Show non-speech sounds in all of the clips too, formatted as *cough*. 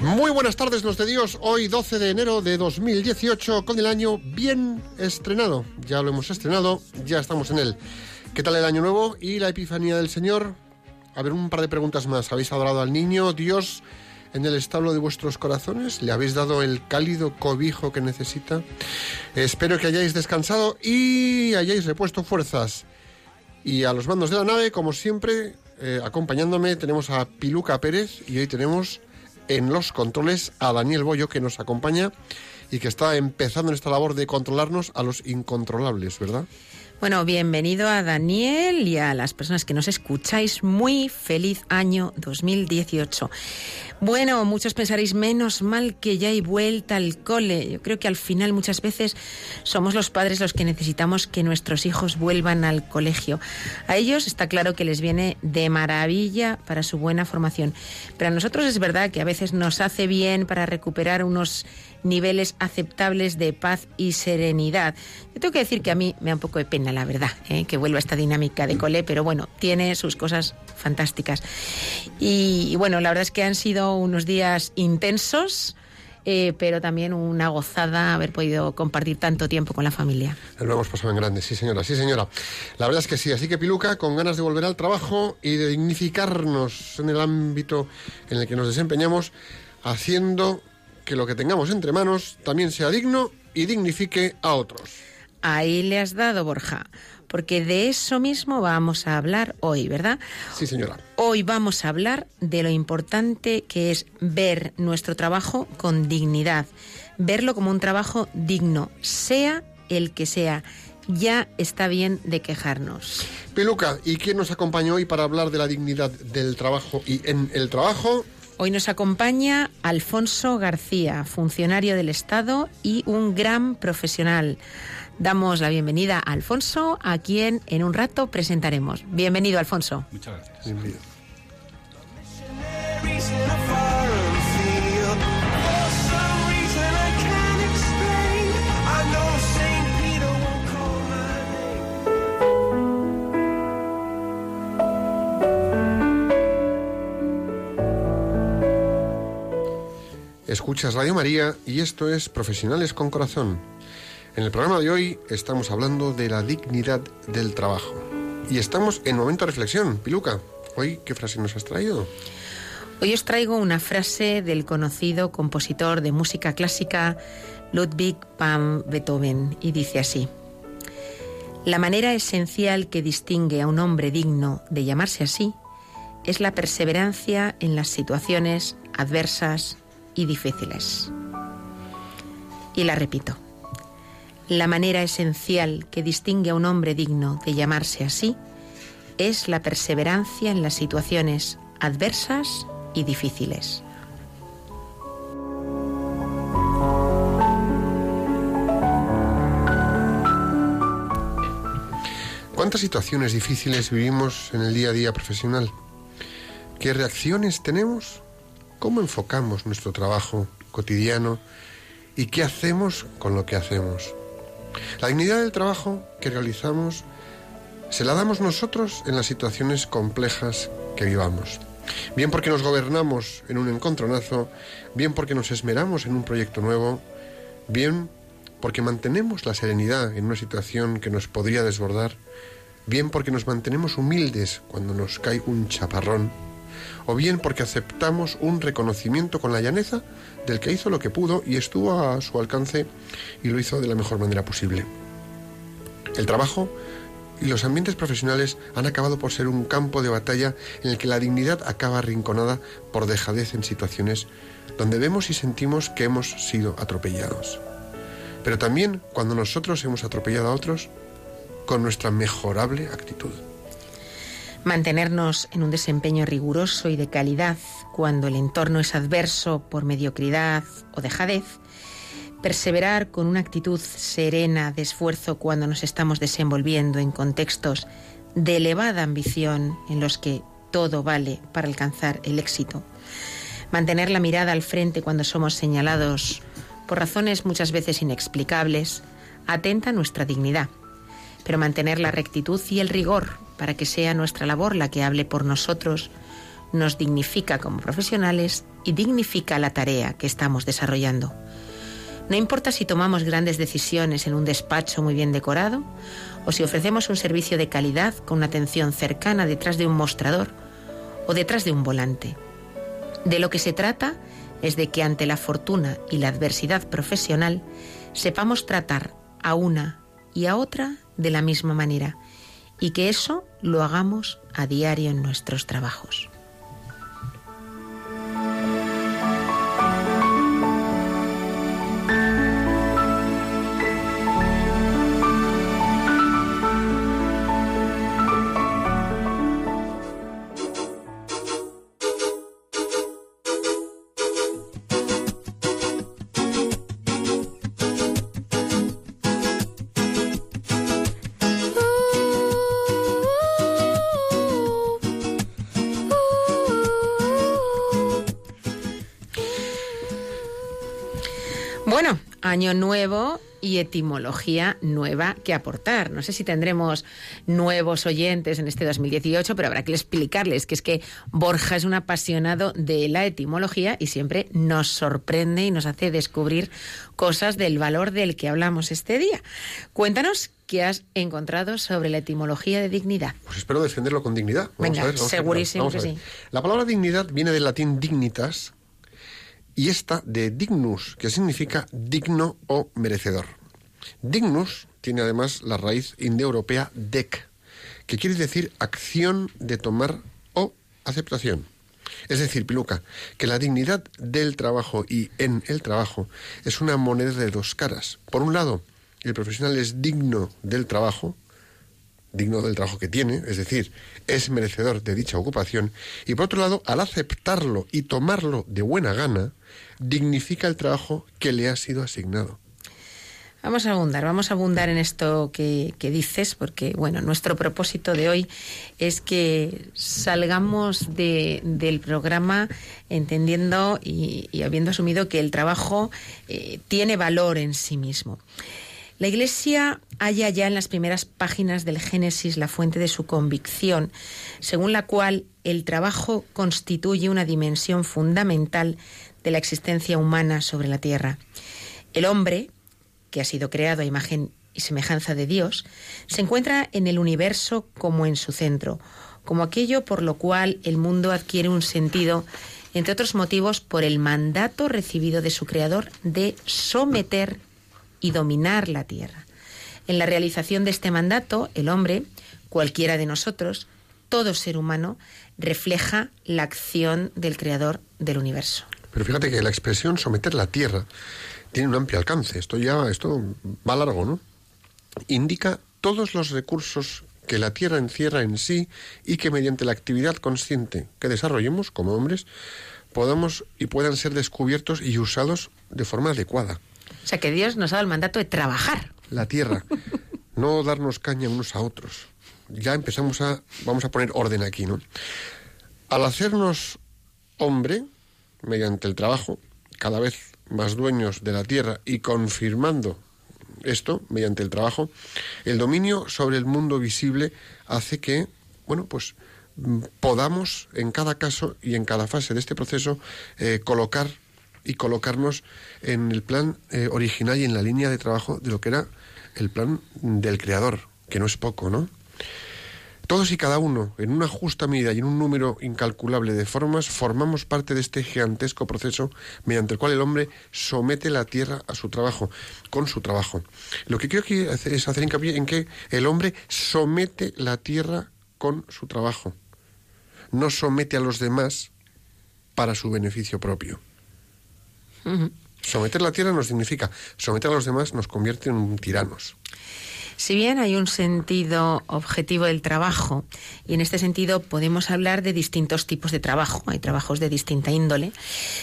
Muy buenas tardes, los de Dios. Hoy, 12 de enero de 2018, con el año bien estrenado. Ya lo hemos estrenado, ya estamos en él. ¿Qué tal el año nuevo y la epifanía del Señor? A ver, un par de preguntas más. ¿Habéis adorado al niño Dios en el establo de vuestros corazones? ¿Le habéis dado el cálido cobijo que necesita? Espero que hayáis descansado y hayáis repuesto fuerzas. Y a los mandos de la nave, como siempre, eh, acompañándome, tenemos a Piluca Pérez y hoy tenemos en los controles a Daniel Bollo que nos acompaña y que está empezando en esta labor de controlarnos a los incontrolables, ¿verdad? Bueno, bienvenido a Daniel y a las personas que nos escucháis. Muy feliz año 2018. Bueno, muchos pensaréis, menos mal que ya hay vuelta al cole. Yo creo que al final muchas veces somos los padres los que necesitamos que nuestros hijos vuelvan al colegio. A ellos está claro que les viene de maravilla para su buena formación. Pero a nosotros es verdad que a veces nos hace bien para recuperar unos niveles aceptables de paz y serenidad. Yo tengo que decir que a mí me da un poco de pena, la verdad, ¿eh? que vuelva esta dinámica de cole, pero bueno, tiene sus cosas fantásticas. Y, y bueno, la verdad es que han sido unos días intensos. Eh, pero también una gozada haber podido compartir tanto tiempo con la familia. Lo hemos pasado en grande, sí señora, sí señora. La verdad es que sí, así que Piluca, con ganas de volver al trabajo y de dignificarnos en el ámbito en el que nos desempeñamos, haciendo que lo que tengamos entre manos también sea digno y dignifique a otros. Ahí le has dado, Borja, porque de eso mismo vamos a hablar hoy, ¿verdad? Sí, señora. Hoy vamos a hablar de lo importante que es ver nuestro trabajo con dignidad, verlo como un trabajo digno, sea el que sea. Ya está bien de quejarnos. Piluca, ¿y quién nos acompaña hoy para hablar de la dignidad del trabajo y en el trabajo? Hoy nos acompaña Alfonso García, funcionario del Estado y un gran profesional. Damos la bienvenida a Alfonso, a quien en un rato presentaremos. Bienvenido, Alfonso. Muchas gracias. Bienvenido. Escuchas Radio María y esto es Profesionales con Corazón. En el programa de hoy estamos hablando de la dignidad del trabajo. Y estamos en momento de reflexión. Piluca, hoy, ¿qué frase nos has traído? Hoy os traigo una frase del conocido compositor de música clásica Ludwig van Beethoven y dice así. La manera esencial que distingue a un hombre digno de llamarse así es la perseverancia en las situaciones adversas y difíciles. Y la repito. La manera esencial que distingue a un hombre digno de llamarse así es la perseverancia en las situaciones adversas y difíciles. ¿Cuántas situaciones difíciles vivimos en el día a día profesional? ¿Qué reacciones tenemos? ¿Cómo enfocamos nuestro trabajo cotidiano? ¿Y qué hacemos con lo que hacemos? La dignidad del trabajo que realizamos se la damos nosotros en las situaciones complejas que vivamos. Bien porque nos gobernamos en un encontronazo, bien porque nos esmeramos en un proyecto nuevo, bien porque mantenemos la serenidad en una situación que nos podría desbordar, bien porque nos mantenemos humildes cuando nos cae un chaparrón, o bien porque aceptamos un reconocimiento con la llaneza del que hizo lo que pudo y estuvo a su alcance y lo hizo de la mejor manera posible. El trabajo y los ambientes profesionales han acabado por ser un campo de batalla en el que la dignidad acaba arrinconada por dejadez en situaciones donde vemos y sentimos que hemos sido atropellados. Pero también cuando nosotros hemos atropellado a otros con nuestra mejorable actitud. Mantenernos en un desempeño riguroso y de calidad cuando el entorno es adverso por mediocridad o dejadez. Perseverar con una actitud serena de esfuerzo cuando nos estamos desenvolviendo en contextos de elevada ambición en los que todo vale para alcanzar el éxito. Mantener la mirada al frente cuando somos señalados por razones muchas veces inexplicables atenta a nuestra dignidad pero mantener la rectitud y el rigor para que sea nuestra labor la que hable por nosotros, nos dignifica como profesionales y dignifica la tarea que estamos desarrollando. No importa si tomamos grandes decisiones en un despacho muy bien decorado o si ofrecemos un servicio de calidad con una atención cercana detrás de un mostrador o detrás de un volante. De lo que se trata es de que ante la fortuna y la adversidad profesional sepamos tratar a una y a otra de la misma manera y que eso lo hagamos a diario en nuestros trabajos. Año nuevo y etimología nueva que aportar. No sé si tendremos nuevos oyentes en este 2018, pero habrá que explicarles que es que Borja es un apasionado de la etimología y siempre nos sorprende y nos hace descubrir cosas del valor del que hablamos este día. Cuéntanos qué has encontrado sobre la etimología de dignidad. Pues espero defenderlo con dignidad. Venga, a ver, vamos a ver, segurísimo a que ver. sí. La palabra dignidad viene del latín dignitas y esta de dignus, que significa digno o merecedor. Dignus tiene además la raíz indoeuropea dec, que quiere decir acción de tomar o aceptación. Es decir, Piluca, que la dignidad del trabajo y en el trabajo es una moneda de dos caras. Por un lado, el profesional es digno del trabajo, digno del trabajo que tiene, es decir, es merecedor de dicha ocupación, y por otro lado, al aceptarlo y tomarlo de buena gana, dignifica el trabajo que le ha sido asignado. Vamos a abundar, vamos a abundar en esto que, que dices, porque bueno, nuestro propósito de hoy es que salgamos de- del programa entendiendo y, habiendo asumido que el trabajo eh, tiene valor en sí mismo. La Iglesia halla ya en las primeras páginas del Génesis la fuente de su convicción, según la cual el trabajo constituye una dimensión fundamental de la existencia humana sobre la tierra. El hombre, que ha sido creado a imagen y semejanza de Dios, se encuentra en el universo como en su centro, como aquello por lo cual el mundo adquiere un sentido, entre otros motivos, por el mandato recibido de su Creador de someter y dominar la tierra. En la realización de este mandato, el hombre, cualquiera de nosotros, todo ser humano, refleja la acción del Creador del universo. Pero fíjate que la expresión someter la tierra tiene un amplio alcance. Esto ya, esto va largo, ¿no? Indica todos los recursos que la tierra encierra en sí y que mediante la actividad consciente que desarrollemos como hombres podamos y puedan ser descubiertos y usados de forma adecuada. O sea que Dios nos ha dado el mandato de trabajar. La tierra, no darnos caña unos a otros. Ya empezamos a, vamos a poner orden aquí, ¿no? Al hacernos hombre, mediante el trabajo, cada vez más dueños de la tierra y confirmando esto mediante el trabajo, el dominio sobre el mundo visible hace que, bueno, pues mm, podamos en cada caso y en cada fase de este proceso eh, colocar y colocarnos en el plan eh, original y en la línea de trabajo de lo que era el plan del creador, que no es poco, ¿no? Todos y cada uno, en una justa medida y en un número incalculable de formas, formamos parte de este gigantesco proceso mediante el cual el hombre somete la tierra a su trabajo, con su trabajo. Lo que quiero que es hacer hincapié en que el hombre somete la tierra con su trabajo, no somete a los demás para su beneficio propio. Someter la tierra no significa someter a los demás nos convierte en tiranos. Si bien hay un sentido objetivo del trabajo, y en este sentido podemos hablar de distintos tipos de trabajo, hay trabajos de distinta índole,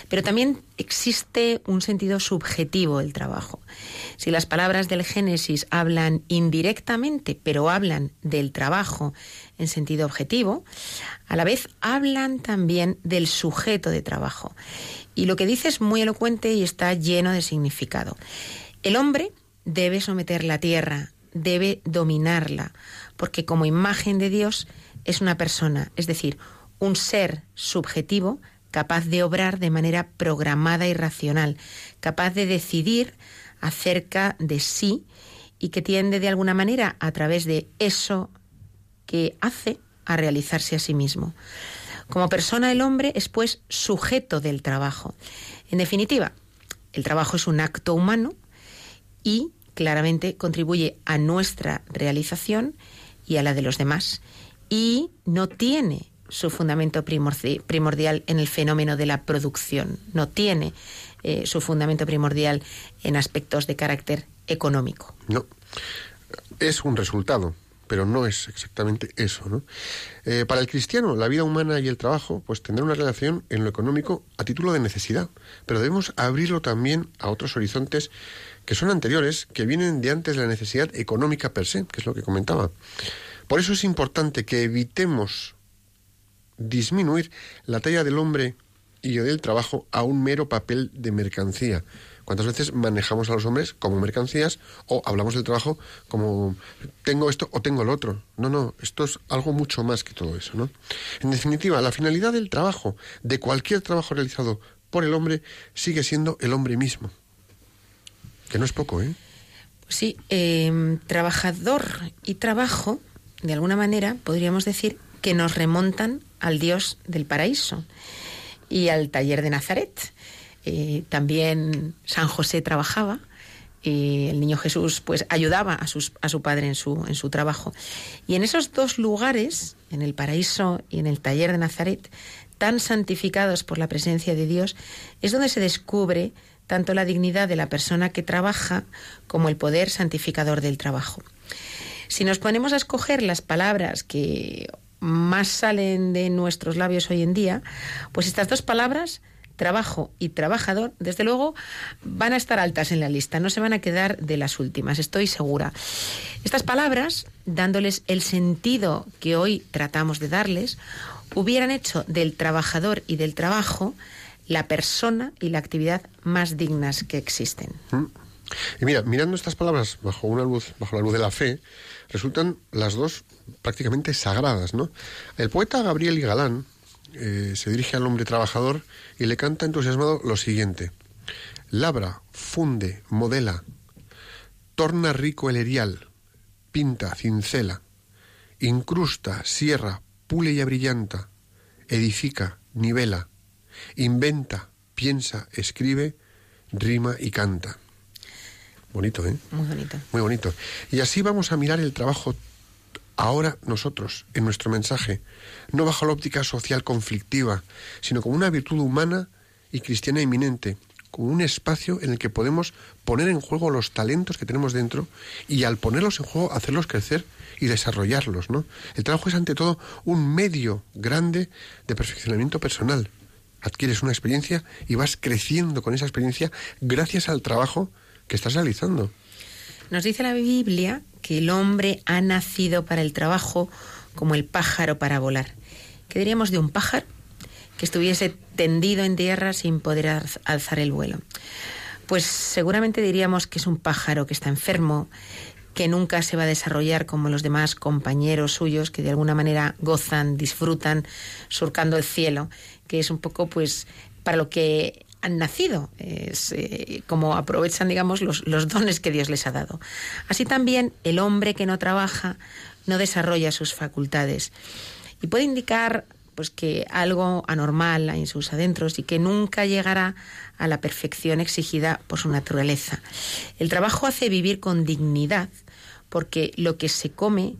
pero también existe un sentido subjetivo del trabajo. Si las palabras del Génesis hablan indirectamente, pero hablan del trabajo en sentido objetivo, a la vez hablan también del sujeto de trabajo. Y lo que dice es muy elocuente y está lleno de significado. El hombre debe someter la tierra debe dominarla, porque como imagen de Dios es una persona, es decir, un ser subjetivo capaz de obrar de manera programada y racional, capaz de decidir acerca de sí y que tiende de alguna manera a través de eso que hace a realizarse a sí mismo. Como persona el hombre es pues sujeto del trabajo. En definitiva, el trabajo es un acto humano y claramente contribuye a nuestra realización y a la de los demás y no tiene su fundamento primordial en el fenómeno de la producción, no tiene eh, su fundamento primordial en aspectos de carácter económico. No, es un resultado, pero no es exactamente eso. ¿no? Eh, para el cristiano, la vida humana y el trabajo pues tendrán una relación en lo económico a título de necesidad, pero debemos abrirlo también a otros horizontes que son anteriores, que vienen de antes de la necesidad económica per se, que es lo que comentaba. Por eso es importante que evitemos disminuir la talla del hombre y del trabajo a un mero papel de mercancía. ¿Cuántas veces manejamos a los hombres como mercancías o hablamos del trabajo como tengo esto o tengo el otro? No, no, esto es algo mucho más que todo eso, ¿no? En definitiva, la finalidad del trabajo, de cualquier trabajo realizado por el hombre, sigue siendo el hombre mismo. Que no es poco, ¿eh? Sí, em, trabajador y trabajo, de alguna manera, podríamos decir que nos remontan al Dios del paraíso y al taller de Nazaret. Eh, también San José trabajaba y el niño Jesús pues ayudaba a, a su padre en su, en su trabajo. Y en esos dos lugares, en el paraíso y en el taller de Nazaret, tan santificados por la presencia de Dios, es donde se descubre tanto la dignidad de la persona que trabaja como el poder santificador del trabajo. Si nos ponemos a escoger las palabras que más salen de nuestros labios hoy en día, pues estas dos palabras, trabajo y trabajador, desde luego van a estar altas en la lista, no se van a quedar de las últimas, estoy segura. Estas palabras, dándoles el sentido que hoy tratamos de darles, hubieran hecho del trabajador y del trabajo la persona y la actividad más dignas que existen. Mm. Y mira, mirando estas palabras bajo una luz, bajo la luz de la fe, resultan las dos prácticamente sagradas, ¿no? El poeta Gabriel y Galán eh, se dirige al hombre trabajador y le canta entusiasmado lo siguiente: labra, funde, modela, torna rico el erial, pinta, cincela, incrusta, sierra, pule y abrillanta, edifica, nivela, Inventa, piensa, escribe, rima y canta. Bonito, ¿eh? Muy bonito. Muy bonito. Y así vamos a mirar el trabajo ahora nosotros, en nuestro mensaje, no bajo la óptica social conflictiva, sino como una virtud humana y cristiana eminente, como un espacio en el que podemos poner en juego los talentos que tenemos dentro y al ponerlos en juego hacerlos crecer y desarrollarlos, ¿no? El trabajo es ante todo un medio grande de perfeccionamiento personal adquieres una experiencia y vas creciendo con esa experiencia gracias al trabajo que estás realizando. Nos dice la Biblia que el hombre ha nacido para el trabajo como el pájaro para volar. ¿Qué diríamos de un pájaro que estuviese tendido en tierra sin poder alzar el vuelo? Pues seguramente diríamos que es un pájaro que está enfermo, que nunca se va a desarrollar como los demás compañeros suyos que de alguna manera gozan, disfrutan, surcando el cielo, que es un poco pues para lo que han nacido, es eh, como aprovechan, digamos, los, los dones que Dios les ha dado. Así también el hombre que no trabaja no desarrolla sus facultades y puede indicar pues que algo anormal hay en sus adentros y que nunca llegará a la perfección exigida por su naturaleza. El trabajo hace vivir con dignidad porque lo que se come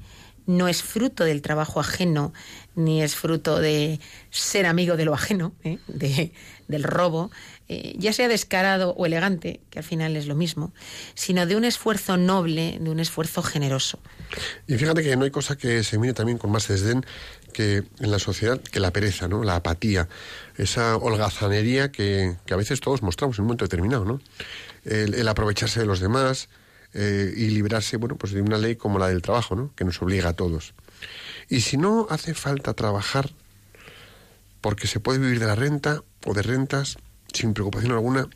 no es fruto del trabajo ajeno, ni es fruto de ser amigo de lo ajeno, ¿eh? de, del robo, eh, ya sea descarado o elegante, que al final es lo mismo, sino de un esfuerzo noble, de un esfuerzo generoso. Y fíjate que no hay cosa que se mire también con más desdén que en la sociedad que la pereza, ¿no? La apatía, esa holgazanería que, que a veces todos mostramos en un momento determinado, ¿no? El, el aprovecharse de los demás, eh, y librarse bueno, pues de una ley como la del trabajo, ¿no? que nos obliga a todos. Y si no hace falta trabajar porque se puede vivir de la renta o de rentas sin preocupación alguna,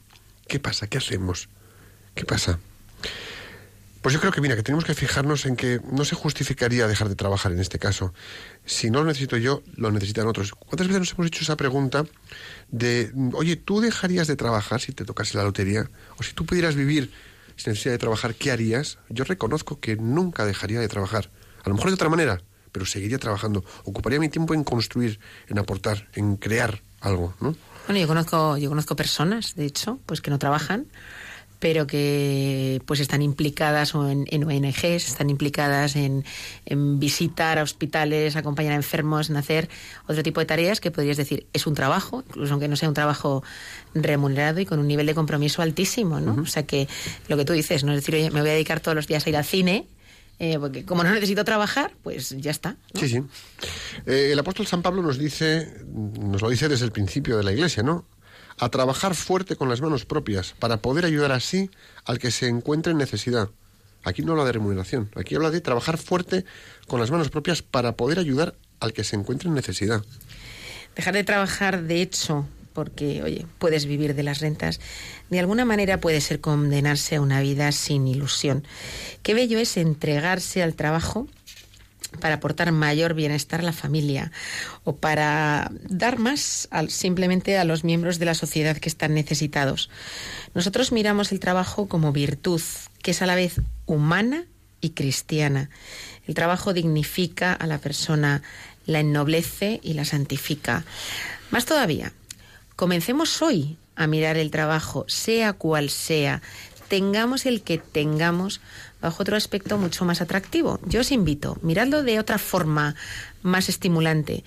¿qué pasa? ¿Qué hacemos? ¿Qué pasa? Pues yo creo que, mira, que tenemos que fijarnos en que no se justificaría dejar de trabajar en este caso. Si no lo necesito yo, lo necesitan otros. ¿Cuántas veces nos hemos hecho esa pregunta de, oye, ¿tú dejarías de trabajar si te tocase la lotería? O si tú pudieras vivir sin necesidad de trabajar, ¿qué harías? Yo reconozco que nunca dejaría de trabajar. A lo mejor de otra manera, pero seguiría trabajando. Ocuparía mi tiempo en construir, en aportar, en crear algo, ¿no? Bueno, yo conozco, yo conozco personas, de hecho, pues que no trabajan, pero que pues están implicadas o en, ONGs, están implicadas en, visitar a hospitales, acompañar a enfermos, en hacer otro tipo de tareas que podrías decir es un trabajo, incluso aunque no sea un trabajo remunerado y con un nivel de compromiso altísimo, ¿no? O sea que lo que tú dices, no es decir, oye, me voy a dedicar todos los días a ir al cine, eh, porque como no necesito trabajar, pues ya está. Sí, sí. Eh, el apóstol San Pablo nos dice, nos lo dice desde el principio de la Iglesia, ¿no? A trabajar fuerte con las manos propias para poder ayudar así al que se encuentre en necesidad. Aquí no habla de remuneración, aquí habla de trabajar fuerte con las manos propias para poder ayudar al que se encuentre en necesidad. Dejar de trabajar, de hecho, porque, oye, puedes vivir de las rentas, de alguna manera puede ser condenarse a una vida sin ilusión. Qué bello es entregarse al trabajo para aportar mayor bienestar a la familia o para dar más simplemente a los miembros de la sociedad que están necesitados. Nosotros miramos el trabajo como virtud, que es a la vez humana y cristiana. El trabajo dignifica a la persona, la ennoblece y la santifica. Más todavía, comencemos hoy a mirar el trabajo, sea cual sea, tengamos el que tengamos, bajo otro aspecto mucho más atractivo. Yo os invito, miradlo de otra forma más estimulante.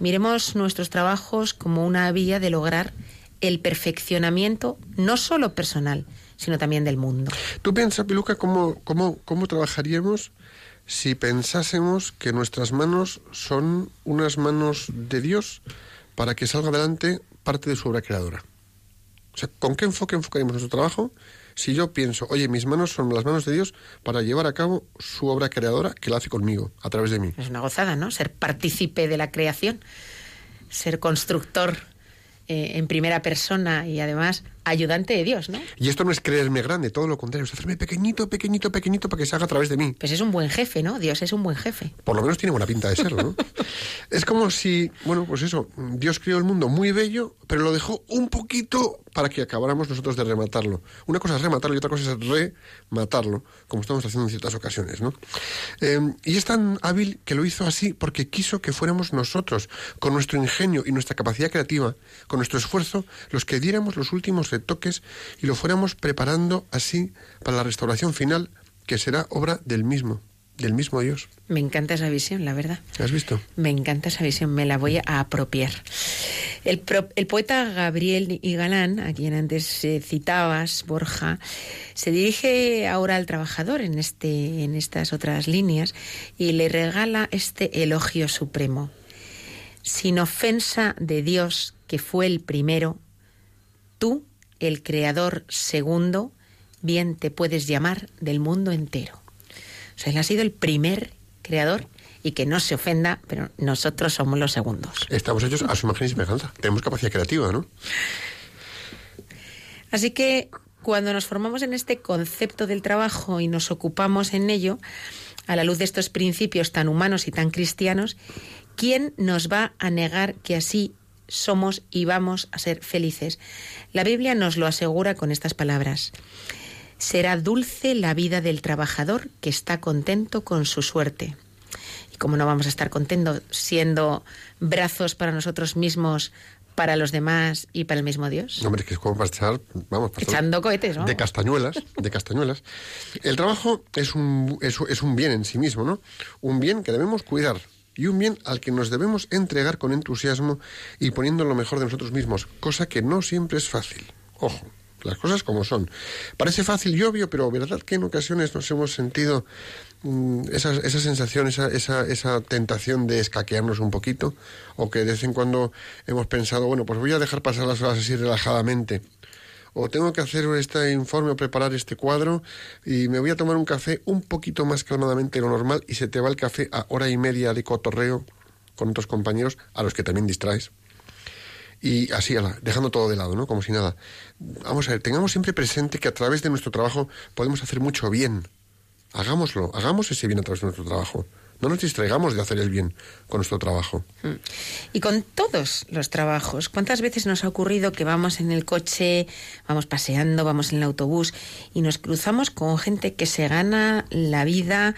Miremos nuestros trabajos como una vía de lograr el perfeccionamiento no solo personal, sino también del mundo. ¿Tú piensas, Piluca, cómo, cómo, cómo trabajaríamos si pensásemos que nuestras manos son unas manos de Dios para que salga adelante parte de su obra creadora? O sea, ¿con qué enfoque enfocaríamos nuestro trabajo si yo pienso, oye, mis manos son las manos de Dios para llevar a cabo su obra creadora que la hace conmigo, a través de mí. Es una gozada, ¿no? Ser partícipe de la creación, ser constructor eh, en primera persona y además ayudante de Dios, ¿no? Y esto no es creerme grande, todo lo contrario, es hacerme pequeñito, pequeñito, pequeñito para que se haga a través de mí. Pues es un buen jefe, ¿no? Dios es un buen jefe. Por lo menos tiene buena pinta de serlo, ¿no? *laughs* es como si, bueno, pues eso, Dios creó el mundo muy bello, pero lo dejó un poquito para que acabáramos nosotros de rematarlo. Una cosa es rematarlo y otra cosa es rematarlo, como estamos haciendo en ciertas ocasiones, ¿no? Em, y es tan hábil que lo hizo así porque quiso que fuéramos nosotros, con nuestro ingenio y nuestra capacidad creativa, con nuestro esfuerzo, los que diéramos los últimos toques y lo fuéramos preparando así para la restauración final, que será obra del mismo, del mismo Dios. Me encanta esa visión, la verdad. ¿Has visto? Me encanta esa visión, me la voy a apropiar. El, el poeta Gabriel Igalán, a quien antes eh, citabas, Borja, se dirige ahora al trabajador en, este, en estas otras líneas y le regala este elogio supremo. Sin ofensa de Dios, que fue el primero, tú el creador segundo, bien te puedes llamar del mundo entero. O sea, él ha sido el primer creador y que no se ofenda, pero nosotros somos los segundos. Estamos hechos a su imagen y semejanza. Tenemos capacidad creativa, ¿no? Así que cuando nos formamos en este concepto del trabajo y nos ocupamos en ello, a la luz de estos principios tan humanos y tan cristianos, ¿quién nos va a negar que así somos y vamos a ser felices. La Biblia nos lo asegura con estas palabras. Será dulce la vida del trabajador que está contento con su suerte. Y como no vamos a estar contentos siendo brazos para nosotros mismos, para los demás y para el mismo Dios. Hombre, que es como para echar, vamos, Echando cohetes, ¿no? de castañuelas, de castañuelas. El trabajo es un, es, es un bien en sí mismo, ¿no? Un bien que debemos cuidar y un bien al que nos debemos entregar con entusiasmo y poniendo lo mejor de nosotros mismos, cosa que no siempre es fácil. Ojo, las cosas como son. Parece fácil y obvio, pero verdad que en ocasiones nos hemos sentido mm, esa, esa sensación, esa, esa, esa tentación de escaquearnos un poquito, o que de vez en cuando hemos pensado, bueno, pues voy a dejar pasar las horas así relajadamente. O tengo que hacer este informe o preparar este cuadro y me voy a tomar un café un poquito más calmadamente de lo normal y se te va el café a hora y media de cotorreo con otros compañeros a los que también distraes y así, dejando todo de lado, ¿no? Como si nada. Vamos a ver, tengamos siempre presente que a través de nuestro trabajo podemos hacer mucho bien. Hagámoslo, hagamos ese bien a través de nuestro trabajo. No nos distraigamos de hacer el bien con nuestro trabajo. Y con todos los trabajos, ¿cuántas veces nos ha ocurrido que vamos en el coche, vamos paseando, vamos en el autobús y nos cruzamos con gente que se gana la vida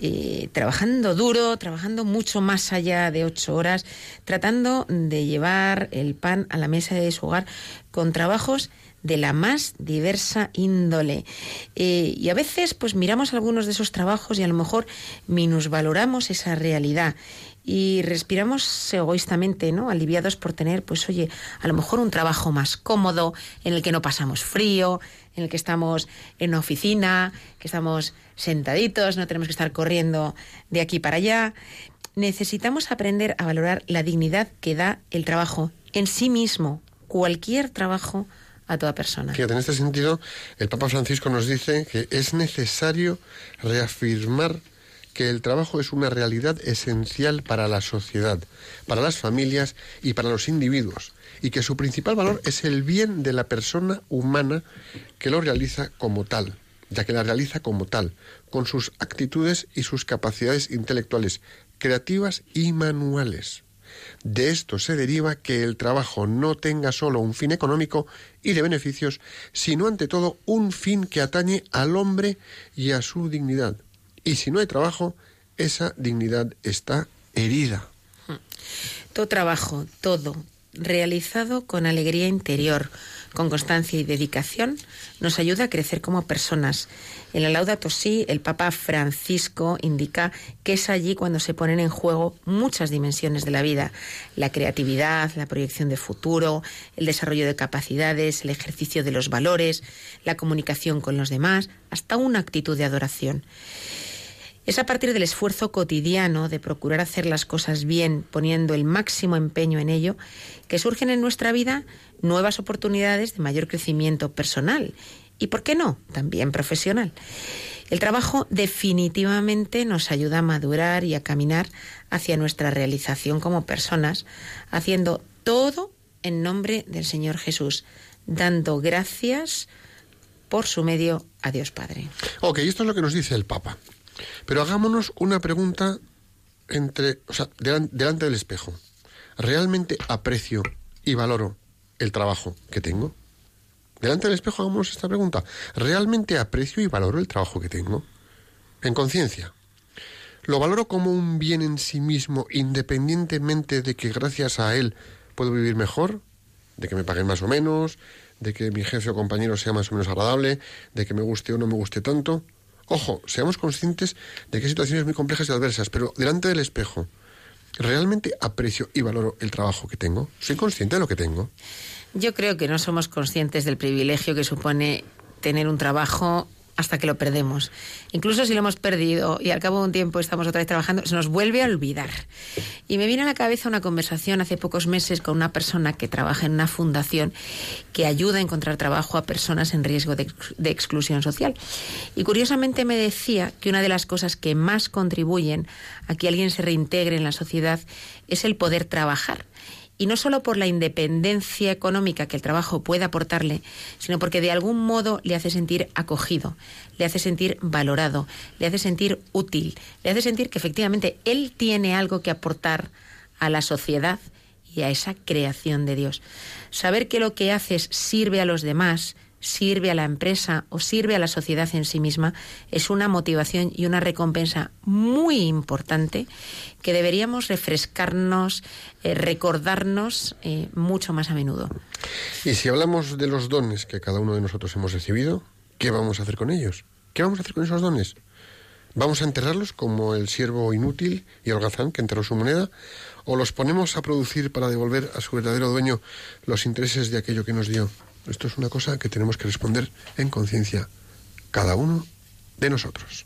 eh, trabajando duro, trabajando mucho más allá de ocho horas, tratando de llevar el pan a la mesa de su hogar con trabajos de la más diversa índole. Eh, y a veces, pues miramos algunos de esos trabajos y a lo mejor minusvaloramos esa realidad y respiramos egoístamente, ¿no? Aliviados por tener, pues oye, a lo mejor un trabajo más cómodo, en el que no pasamos frío, en el que estamos en oficina, que estamos sentaditos, no tenemos que estar corriendo de aquí para allá. Necesitamos aprender a valorar la dignidad que da el trabajo en sí mismo, cualquier trabajo a toda persona. Fíjate, en este sentido, el Papa Francisco nos dice que es necesario reafirmar que el trabajo es una realidad esencial para la sociedad, para las familias y para los individuos, y que su principal valor es el bien de la persona humana que lo realiza como tal, ya que la realiza como tal, con sus actitudes y sus capacidades intelectuales, creativas y manuales. De esto se deriva que el trabajo no tenga solo un fin económico y de beneficios, sino ante todo un fin que atañe al hombre y a su dignidad. Y si no hay trabajo, esa dignidad está herida. Todo trabajo, todo, realizado con alegría interior, con constancia y dedicación, nos ayuda a crecer como personas. En la Laudato Si, el Papa Francisco indica que es allí cuando se ponen en juego muchas dimensiones de la vida: la creatividad, la proyección de futuro, el desarrollo de capacidades, el ejercicio de los valores, la comunicación con los demás, hasta una actitud de adoración. Es a partir del esfuerzo cotidiano de procurar hacer las cosas bien, poniendo el máximo empeño en ello, que surgen en nuestra vida nuevas oportunidades de mayor crecimiento personal y, ¿por qué no?, también profesional. El trabajo definitivamente nos ayuda a madurar y a caminar hacia nuestra realización como personas, haciendo todo en nombre del Señor Jesús, dando gracias por su medio a Dios Padre. Ok, esto es lo que nos dice el Papa. Pero hagámonos una pregunta entre, o sea, delan- delante del espejo. ¿Realmente aprecio y valoro el trabajo que tengo? Delante del espejo hagamos esta pregunta. ¿Realmente aprecio y valoro el trabajo que tengo? En conciencia. ¿Lo valoro como un bien en sí mismo independientemente de que gracias a él puedo vivir mejor? ¿De que me paguen más o menos? ¿De que mi jefe o compañero sea más o menos agradable? ¿De que me guste o no me guste tanto? Ojo, seamos conscientes de que hay situaciones muy complejas y adversas, pero delante del espejo, ¿realmente aprecio y valoro el trabajo que tengo? ¿Soy consciente de lo que tengo? Yo creo que no somos conscientes del privilegio que supone tener un trabajo hasta que lo perdemos. Incluso si lo hemos perdido y al cabo de un tiempo estamos otra vez trabajando, se nos vuelve a olvidar. Y me viene a la cabeza una conversación hace pocos meses con una persona que trabaja en una fundación que ayuda a encontrar trabajo a personas en riesgo de, de exclusión social. Y curiosamente me decía que una de las cosas que más contribuyen a que alguien se reintegre en la sociedad es el poder trabajar y no solo por la independencia económica que el trabajo puede aportarle, sino porque de algún modo le hace sentir acogido, le hace sentir valorado, le hace sentir útil, le hace sentir que efectivamente él tiene algo que aportar a la sociedad y a esa creación de Dios. Saber que lo que haces sirve a los demás, sirve a la empresa o sirve a la sociedad en sí misma es una motivación y una recompensa muy importante que deberíamos refrescarnos, eh, recordarnos eh, mucho más a menudo. Y si hablamos de los dones que cada uno de nosotros hemos recibido, ¿qué vamos a hacer con ellos? ¿Qué vamos a hacer con esos dones? ¿Vamos a enterrarlos como el siervo inútil y holgazán que enterró su moneda? ¿O los ponemos a producir para devolver a su verdadero dueño los intereses de aquello que nos dio? Esto es una cosa que tenemos que responder en conciencia cada uno de nosotros.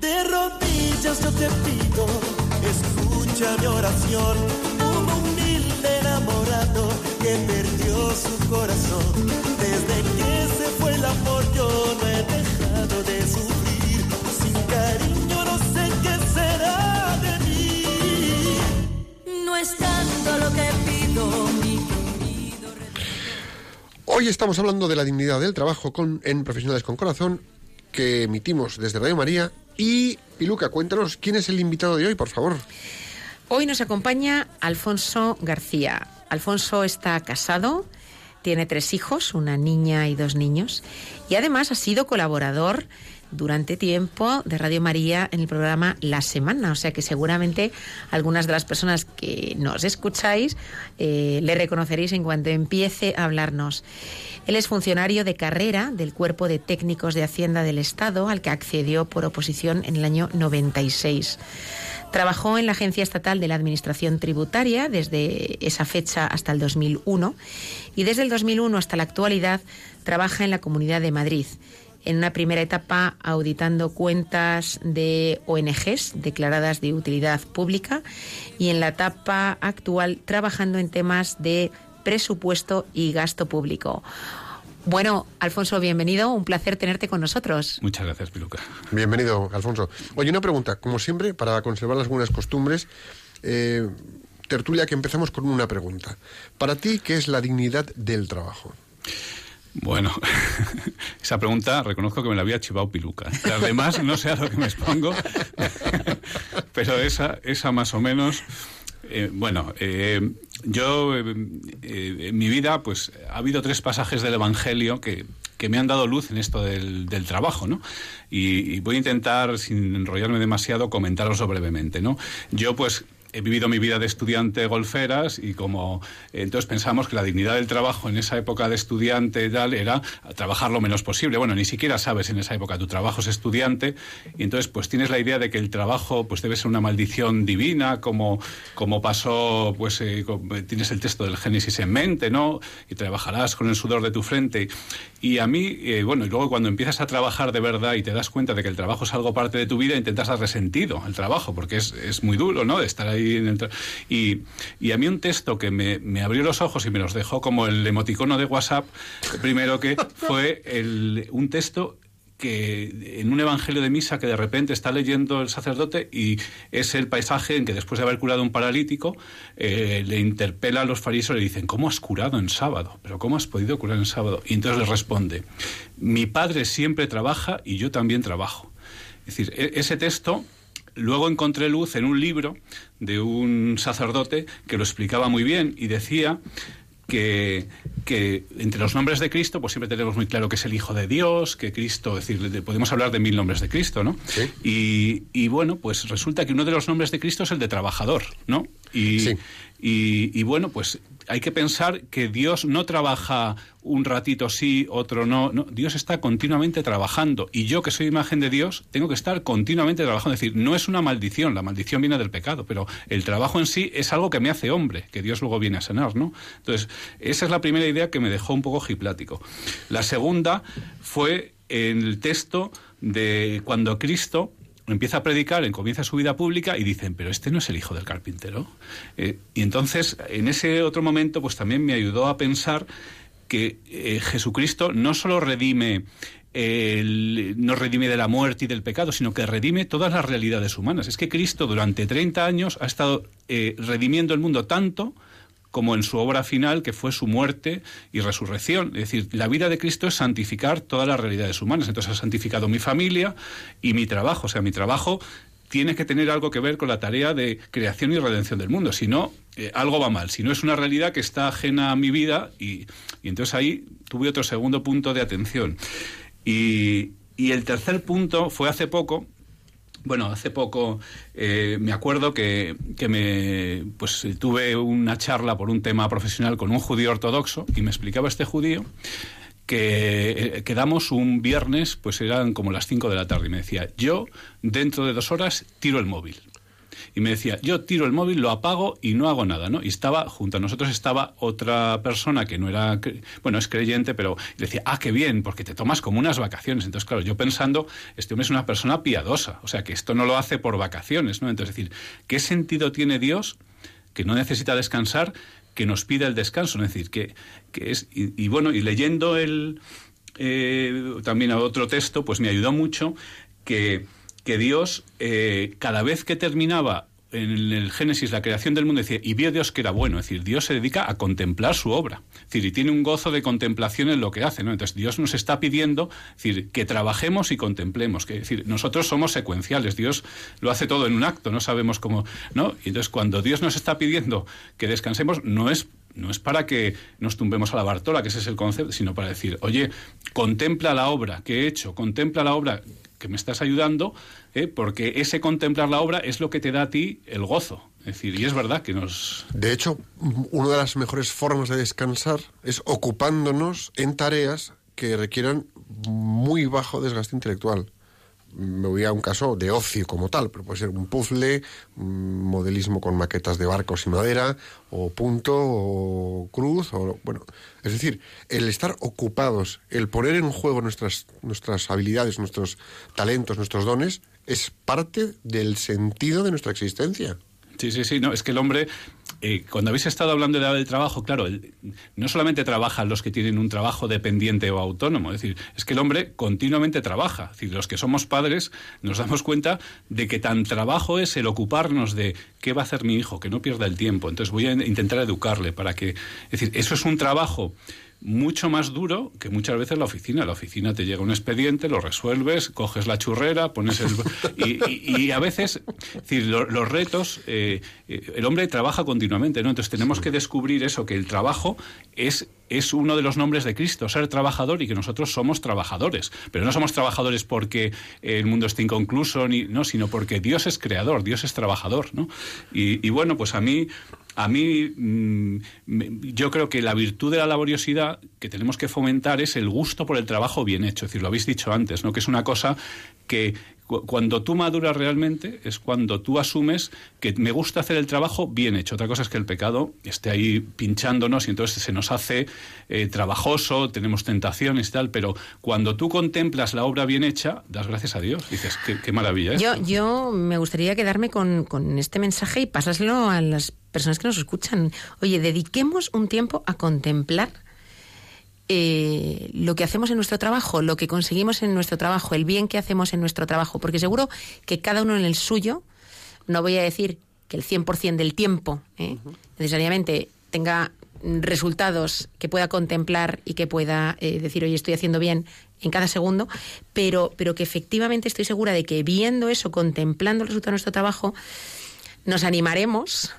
De rodillas yo te pido, escucha mi oración, un humilde enamorado que perdió su corazón. Desde que se fue el amor yo no he dejado de sufrir, será de mí. No es tanto lo que pido, mi querido. Hoy estamos hablando de la dignidad del trabajo con, en Profesionales con Corazón que emitimos desde Radio María. Y, Piluca, cuéntanos quién es el invitado de hoy, por favor. Hoy nos acompaña Alfonso García. Alfonso está casado, tiene tres hijos, una niña y dos niños, y además ha sido colaborador durante tiempo de Radio María en el programa La Semana, o sea que seguramente algunas de las personas que nos escucháis eh, le reconoceréis en cuanto empiece a hablarnos. Él es funcionario de carrera del Cuerpo de Técnicos de Hacienda del Estado, al que accedió por oposición en el año 96. Trabajó en la Agencia Estatal de la Administración Tributaria desde esa fecha hasta el 2001 y desde el 2001 hasta la actualidad trabaja en la Comunidad de Madrid. En una primera etapa auditando cuentas de ONGs declaradas de utilidad pública y en la etapa actual trabajando en temas de presupuesto y gasto público. Bueno, Alfonso, bienvenido. Un placer tenerte con nosotros. Muchas gracias, Piluca. Bienvenido, Alfonso. Oye, una pregunta, como siempre, para conservar las buenas costumbres, eh, tertulia que empezamos con una pregunta. Para ti, ¿qué es la dignidad del trabajo? Bueno, *laughs* esa pregunta reconozco que me la había chivado Piluca. Las demás no sé a lo que me expongo, *laughs* pero esa, esa más o menos. eh, bueno, eh, yo eh, en mi vida, pues ha habido tres pasajes del Evangelio que, que me han dado luz en esto del, del trabajo, ¿no? Y, voy a intentar, sin enrollarme demasiado, comentarlos brevemente, ¿no? Yo, pues, he vivido mi vida de estudiante golferas y como entonces pensamos que la dignidad del trabajo en esa época de estudiante tal era trabajar lo menos posible. Bueno, ni siquiera sabes en esa época tu trabajo es estudiante y entonces pues tienes la idea de que el trabajo pues debe ser una maldición divina como, como pasó pues eh, tienes el texto del Génesis en mente, ¿no? Y trabajarás con el sudor de tu frente y a mí, eh, bueno, y luego cuando empiezas a trabajar de verdad y te das cuenta de que el trabajo es algo parte de tu vida, intentas dar resentido al trabajo, porque es, es muy duro, ¿no? De estar ahí en el tra- y, y a mí un texto que me, me abrió los ojos y me los dejó como el emoticono de WhatsApp, primero que *laughs* fue el, un texto que en un evangelio de misa que de repente está leyendo el sacerdote y es el paisaje en que después de haber curado un paralítico eh, le interpela a los fariseos y le dicen ¿cómo has curado en sábado? ¿pero cómo has podido curar en sábado? y entonces le responde mi padre siempre trabaja y yo también trabajo es decir, e- ese texto luego encontré luz en un libro de un sacerdote que lo explicaba muy bien y decía que, que entre los nombres de Cristo, pues siempre tenemos muy claro que es el Hijo de Dios, que Cristo, es decir, de- podemos hablar de mil nombres de Cristo, ¿no? Sí. Y, y bueno, pues resulta que uno de los nombres de Cristo es el de trabajador, ¿no? Y, Sí. y, y bueno, pues hay que pensar que Dios no trabaja un ratito sí, otro no. Dios está continuamente trabajando. Y yo, que soy imagen de Dios, tengo que estar continuamente trabajando. Es decir, no es una maldición, la maldición viene del pecado, pero el trabajo en sí es algo que me hace hombre, que Dios luego viene a sanar, ¿no? Entonces, esa es la primera idea que me dejó un poco jiplático. La segunda fue en el texto de cuando Cristo empieza a predicar, comienza su vida pública y dicen, pero este no es el hijo del carpintero. Eh, y entonces, en ese otro momento, pues también me ayudó a pensar que eh, Jesucristo no solo redime no redime de la muerte y del pecado, sino que redime todas las realidades humanas. Es que Cristo durante 30 años ha estado eh, redimiendo el mundo tanto como en su obra final, que fue su muerte y resurrección. Es decir, la vida de Cristo es santificar todas las realidades humanas. Entonces ha santificado mi familia y mi trabajo. O sea, mi trabajo tiene que tener algo que ver con la tarea de creación y redención del mundo. Si no, eh, algo va mal. Si no es una realidad que está ajena a mi vida y, y entonces ahí tuve otro segundo punto de atención. Y, y el tercer punto fue hace poco, bueno, hace poco eh, me acuerdo que, que me pues tuve una charla por un tema profesional con un judío ortodoxo y me explicaba este judío que eh, quedamos un viernes, pues eran como las 5 de la tarde y me decía, yo dentro de dos horas tiro el móvil y me decía, yo tiro el móvil, lo apago y no hago nada, ¿no? Y estaba, junto a nosotros estaba otra persona que no era, bueno, es creyente, pero decía, ah, qué bien, porque te tomas como unas vacaciones. Entonces, claro, yo pensando, este hombre es una persona piadosa, o sea, que esto no lo hace por vacaciones, ¿no? Entonces, decir, ¿qué sentido tiene Dios que no necesita descansar, que nos pida el descanso? Es decir, que, que es, y, bueno, y leyendo el, eh, también otro texto, pues me ayudó mucho que que Dios, eh, cada vez que terminaba en el Génesis la creación del mundo, decía, y vio Dios que era bueno. Es decir, Dios se dedica a contemplar su obra. Es decir, y tiene un gozo de contemplación en lo que hace. ¿no? Entonces, Dios nos está pidiendo decir, que trabajemos y contemplemos. Que, es decir, nosotros somos secuenciales. Dios lo hace todo en un acto, no sabemos cómo. ¿no? Y entonces, cuando Dios nos está pidiendo que descansemos, no es no es para que nos tumbemos a la Bartola, que ese es el concepto, sino para decir, oye, contempla la obra que he hecho, contempla la obra que me estás ayudando, ¿eh? porque ese contemplar la obra es lo que te da a ti el gozo. Es decir, y es verdad que nos... De hecho, una de las mejores formas de descansar es ocupándonos en tareas que requieran muy bajo desgaste intelectual me voy a un caso de ocio como tal, pero puede ser un puzzle, un modelismo con maquetas de barcos y madera, o punto, o cruz, o bueno, es decir, el estar ocupados, el poner en juego nuestras, nuestras habilidades, nuestros talentos, nuestros dones, es parte del sentido de nuestra existencia. Sí, sí, sí, no, es que el hombre, eh, cuando habéis estado hablando de del trabajo, claro, no solamente trabajan los que tienen un trabajo dependiente o autónomo, es decir, es que el hombre continuamente trabaja. Es decir, los que somos padres nos damos cuenta de que tan trabajo es el ocuparnos de qué va a hacer mi hijo, que no pierda el tiempo. Entonces voy a intentar educarle para que, es decir, eso es un trabajo mucho más duro que muchas veces la oficina. La oficina te llega un expediente, lo resuelves, coges la churrera, pones el... *laughs* Y, a veces, es decir, los retos, eh, eh, el hombre trabaja continuamente, ¿no? Entonces tenemos que descubrir eso, que el trabajo es es uno de los nombres de Cristo, ser trabajador y que nosotros somos trabajadores. Pero no somos trabajadores porque el mundo esté inconcluso, ni, no, sino porque Dios es creador, Dios es trabajador. ¿no? y bueno, pues a mí a mí mm, yo creo que la virtud de la laboriosidad que tenemos que fomentar es el gusto por el trabajo bien hecho. Es decir, lo habéis dicho antes, ¿no? Que es una cosa que cuando tú maduras realmente es cuando tú asumes que me gusta hacer el trabajo bien hecho. Otra cosa es que el pecado esté ahí pinchándonos y entonces se nos hace eh, trabajoso, tenemos tentaciones y tal, pero cuando tú contemplas la obra bien hecha, das gracias a Dios. Dices, qué, maravilla. Yo, yo me gustaría quedarme con, con este mensaje y pasárselo a las personas que nos escuchan. Oye, dediquemos un tiempo a contemplar eh, lo que hacemos en nuestro trabajo, lo que conseguimos en nuestro trabajo, el bien que hacemos en nuestro trabajo, porque seguro que cada uno en el suyo, no voy a decir que el 100% del tiempo ¿eh? necesariamente tenga resultados que pueda contemplar y que pueda eh, decir, oye, estoy haciendo bien en cada segundo, pero, pero que efectivamente estoy segura de que viendo eso, contemplando el resultado de nuestro trabajo, nos animaremos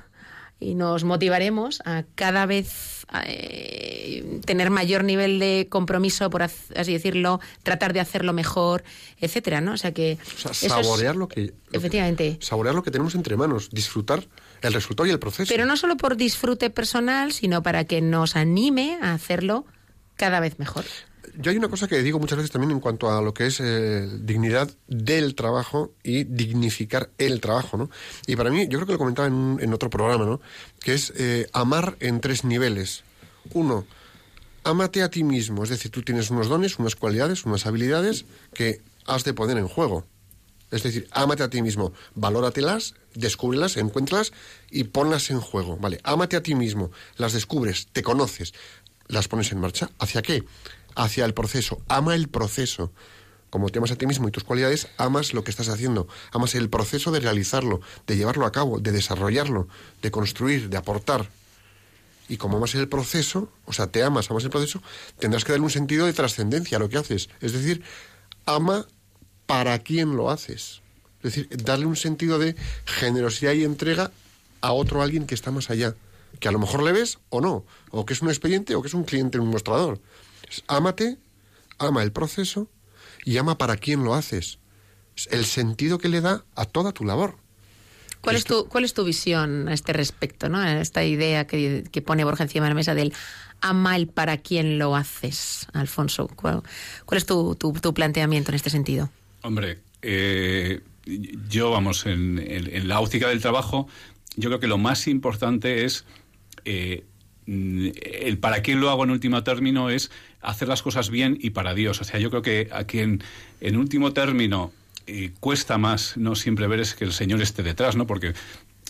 y nos motivaremos a cada vez eh, tener mayor nivel de compromiso, por así decirlo, tratar de hacerlo mejor, etcétera, ¿no? O sea que saborear lo que efectivamente saborear lo que tenemos entre manos, disfrutar el resultado y el proceso. Pero no solo por disfrute personal, sino para que nos anime a hacerlo cada vez mejor yo hay una cosa que digo muchas veces también en cuanto a lo que es eh, dignidad del trabajo y dignificar el trabajo, ¿no? Y para mí, yo creo que lo comentaba en, otro programa, ¿no? Que es eh, amar en tres niveles. Uno, amate a ti mismo, es decir, tú tienes unos dones, unas cualidades, unas habilidades que has de poner en juego. Es decir, ámate a ti mismo, valóratelas, descúbrelas, encuéntralas y ponlas en juego, ¿vale? Ámate a ti mismo, las descubres, te conoces, las pones en marcha. ¿Hacia qué? Hacia el proceso. Ama el proceso. Como te amas a ti mismo y tus cualidades, amas lo que estás haciendo. Amas el proceso de realizarlo, de llevarlo a cabo, de desarrollarlo, de construir, de aportar. Y como amas el proceso, o sea, te amas, amas el proceso, tendrás que darle un sentido de trascendencia a lo que haces. Es decir, ama para quién lo haces. Es decir, darle un sentido de generosidad y entrega a otro alguien que está más allá. Que a lo mejor le ves o no. O que es un expediente o que es un cliente en un mostrador. Es, ámate, ama el proceso y ama para quién lo haces. Es el sentido que le da a toda tu labor. ¿Cuál es, tu, ¿Cuál es tu visión a este respecto, ¿no? a esta idea que, que pone Borja encima de la mesa del ama el para quién lo haces, Alfonso? ¿Cuál, cuál es tu, tu, tu planteamiento en este sentido? Hombre, eh, yo, vamos, en, en- en la óptica del trabajo, yo creo que lo más importante es eh, el para quién lo hago en último término es hacer las cosas bien y para Dios. O sea, yo creo que a quien en último término eh, cuesta más no siempre ver es que el Señor esté detrás, ¿no? Porque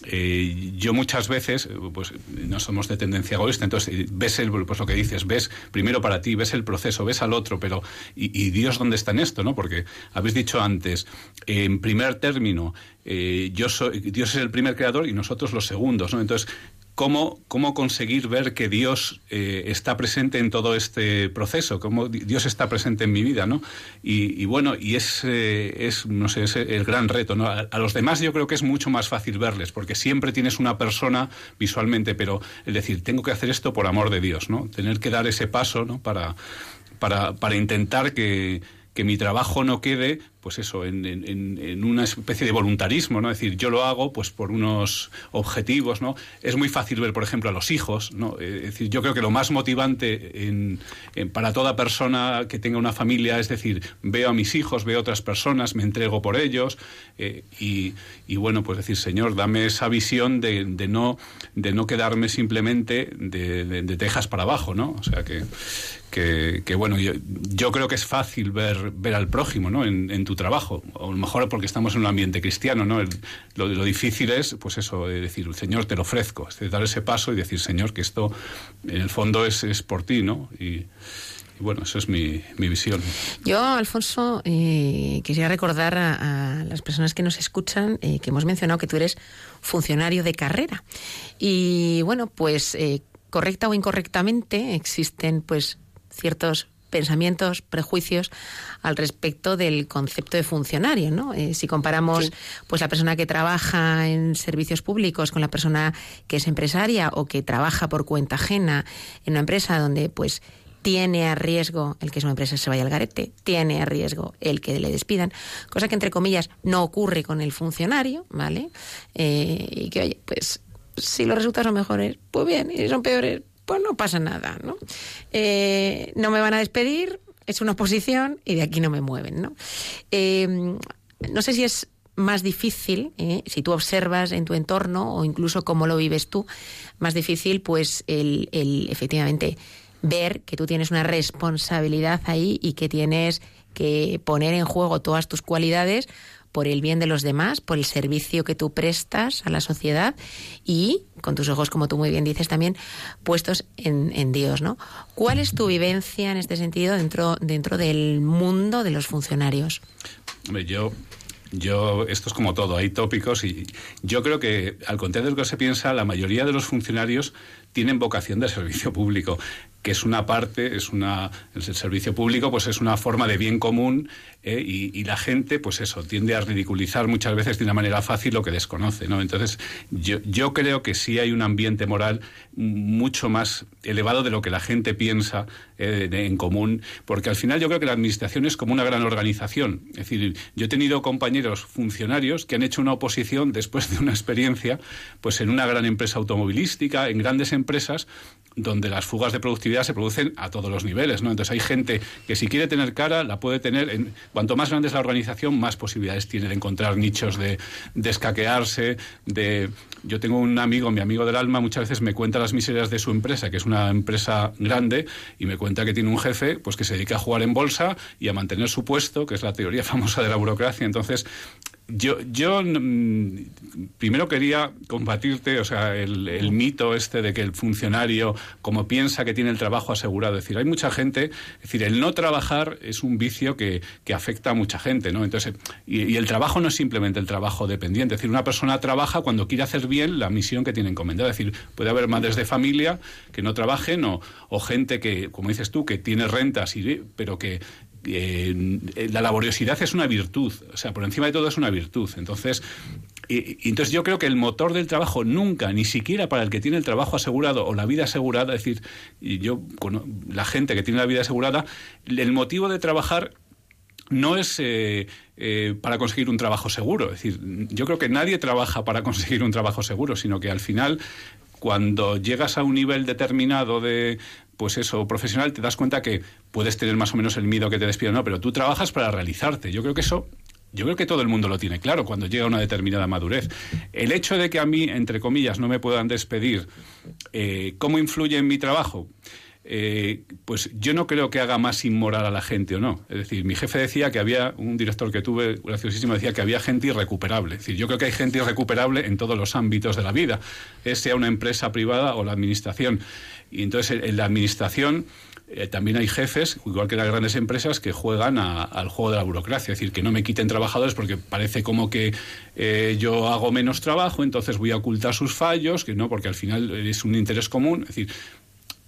eh, yo muchas veces, eh, pues no somos de tendencia egoísta, entonces ves el, pues lo que dices, ves primero para ti, ves el proceso, ves al otro, pero ¿y, Dios dónde está en esto? ¿no? Porque habéis dicho antes, en primer término, yo soy, Dios es el primer creador y nosotros los segundos, ¿no? Entonces, ¿Cómo, ¿Cómo conseguir ver que Dios eh, está presente en todo este proceso? ¿Cómo di- Dios está presente en mi vida? ¿no? Y, bueno, y es, eh, es, no sé, es el gran reto. ¿no? A, a los demás yo creo que es mucho más fácil verles, porque siempre tienes una persona visualmente, pero es decir, tengo que hacer esto por amor de Dios, ¿no? Tener que dar ese paso ¿no? para, para, para intentar que, que mi trabajo no quede, pues eso, en, en- en- una especie de voluntarismo, ¿no? Es decir, yo lo hago pues por unos objetivos, ¿no? Es muy fácil ver, por ejemplo, a los hijos, ¿no? Eh, Es decir, yo creo que lo más motivante en- para toda persona que tenga una familia es decir, veo a mis hijos, veo a otras personas, me entrego por ellos eh, y, bueno, pues decir, Señor, dame esa visión de, de no, de no quedarme simplemente de, de- Texas para abajo, ¿no? O sea que, que, que, bueno, yo, yo creo que es fácil ver, ver al prójimo, ¿no? En, en tu trabajo, a lo mejor porque estamos en un ambiente cristiano, ¿no? El- lo, lo difícil es, pues eso, de decir, Señor, te lo ofrezco, es dar ese paso y decir, Señor, que esto en el fondo es, es por ti, ¿no? Y, y bueno, eso es mi, mi visión. Yo, Alfonso, eh, quisiera recordar a, a las personas que nos escuchan eh, que hemos mencionado que tú eres funcionario de carrera. Y bueno, pues eh, correcta o incorrectamente existen pues ciertos pensamientos, prejuicios al respecto del concepto de funcionario, ¿no? Eh, si comparamos pues la persona que trabaja en servicios públicos con la persona que es empresaria o que trabaja por cuenta ajena en una empresa donde pues tiene a riesgo el que su empresa se vaya al garete, tiene a riesgo el que le despidan, cosa que entre comillas no ocurre con el funcionario, ¿vale? Eh, y que oye, pues si los resultados son mejores, pues bien, y si son peores, pues no pasa nada, ¿no? Eh, no me van a despedir, es una posición y de aquí no me mueven, ¿no? Eh, no sé si es más difícil, ¿eh? si tú observas en tu entorno o incluso cómo lo vives tú, más difícil pues el efectivamente ver que tú tienes una responsabilidad ahí y que tienes que poner en juego todas tus cualidades por el bien de los demás, por el servicio que tú prestas a la sociedad y con tus ojos, como tú muy bien dices también, puestos en, Dios, ¿no? ¿Cuál es tu vivencia en este sentido dentro, dentro del mundo de los funcionarios? Yo, yo, esto es como todo, hay tópicos y yo creo que, al contrario de lo que se piensa, la mayoría de los funcionarios tienen vocación de servicio público, que es una parte, es una, el servicio público pues es una forma de bien común eh, y, la gente pues eso, tiende a ridiculizar muchas veces de una manera fácil lo que desconoce, ¿no? Entonces, yo, yo creo que sí hay un ambiente moral mucho más elevado de lo que la gente piensa eh, en común, porque al final yo creo que la administración es como una gran organización. Es decir, yo he tenido compañeros funcionarios que han hecho una oposición después de una experiencia pues en una gran empresa automovilística, en grandes empresas, donde las fugas de productividad se producen a todos los niveles, ¿no? Entonces hay gente que si quiere tener cara, la puede tener. En, cuanto más grande es la organización, más posibilidades tiene de encontrar nichos, de, de escaquearse, de... Yo tengo un amigo, mi amigo del alma, muchas veces me cuenta las miserias de su empresa, que es una empresa grande, y me cuenta que tiene un jefe pues que se dedica a jugar en bolsa y a mantener su puesto, que es la teoría *laughs* famosa de la burocracia. Entonces, yo, yo mm, primero quería combatirte, o sea, el, el, mito este de que el funcionario, como piensa que tiene el trabajo asegurado, es decir, hay mucha gente, es decir, el no trabajar es un vicio que, que afecta a mucha gente, ¿no? Entonces, y, y, el trabajo no es simplemente el trabajo dependiente, es decir, una persona trabaja cuando quiere hacer bien la misión que tiene encomendada, es decir, puede haber madres de familia que no trabajen o, o gente que, como dices tú, que tiene rentas, y, pero que eh, la laboriosidad es una virtud, o sea, por encima de todo es una virtud. Entonces, entonces yo creo que el motor del trabajo nunca, ni siquiera para el que tiene el trabajo asegurado o la vida asegurada, es decir, yo, la gente que tiene la vida asegurada, el motivo de trabajar no es eh, eh, para conseguir un trabajo seguro. Es decir, yo creo que nadie trabaja para conseguir un trabajo seguro, sino que al final cuando llegas a un nivel determinado de, pues eso, profesional, te das cuenta que puedes tener más o menos el miedo que te despidan, no, pero tú trabajas para realizarte. Yo creo que eso yo creo que todo el mundo lo tiene claro cuando llega a una determinada madurez. El hecho de que a mí, entre comillas, no me puedan despedir, eh, ¿cómo influye en mi trabajo? Eh, pues yo no creo que haga más inmoral a la gente o no. Es decir, mi jefe decía que había, un director que tuve, graciosísimo, decía que había gente irrecuperable. Es decir, yo creo que hay gente irrecuperable en todos los ámbitos de la vida, sea una empresa privada o la administración. Y entonces en la administración eh, también hay jefes, igual que las grandes empresas, que juegan a, al juego de la burocracia, es decir, que no me quiten trabajadores porque parece como que eh, yo hago menos trabajo, entonces voy a ocultar sus fallos, que no, porque al final es un interés común. Es decir,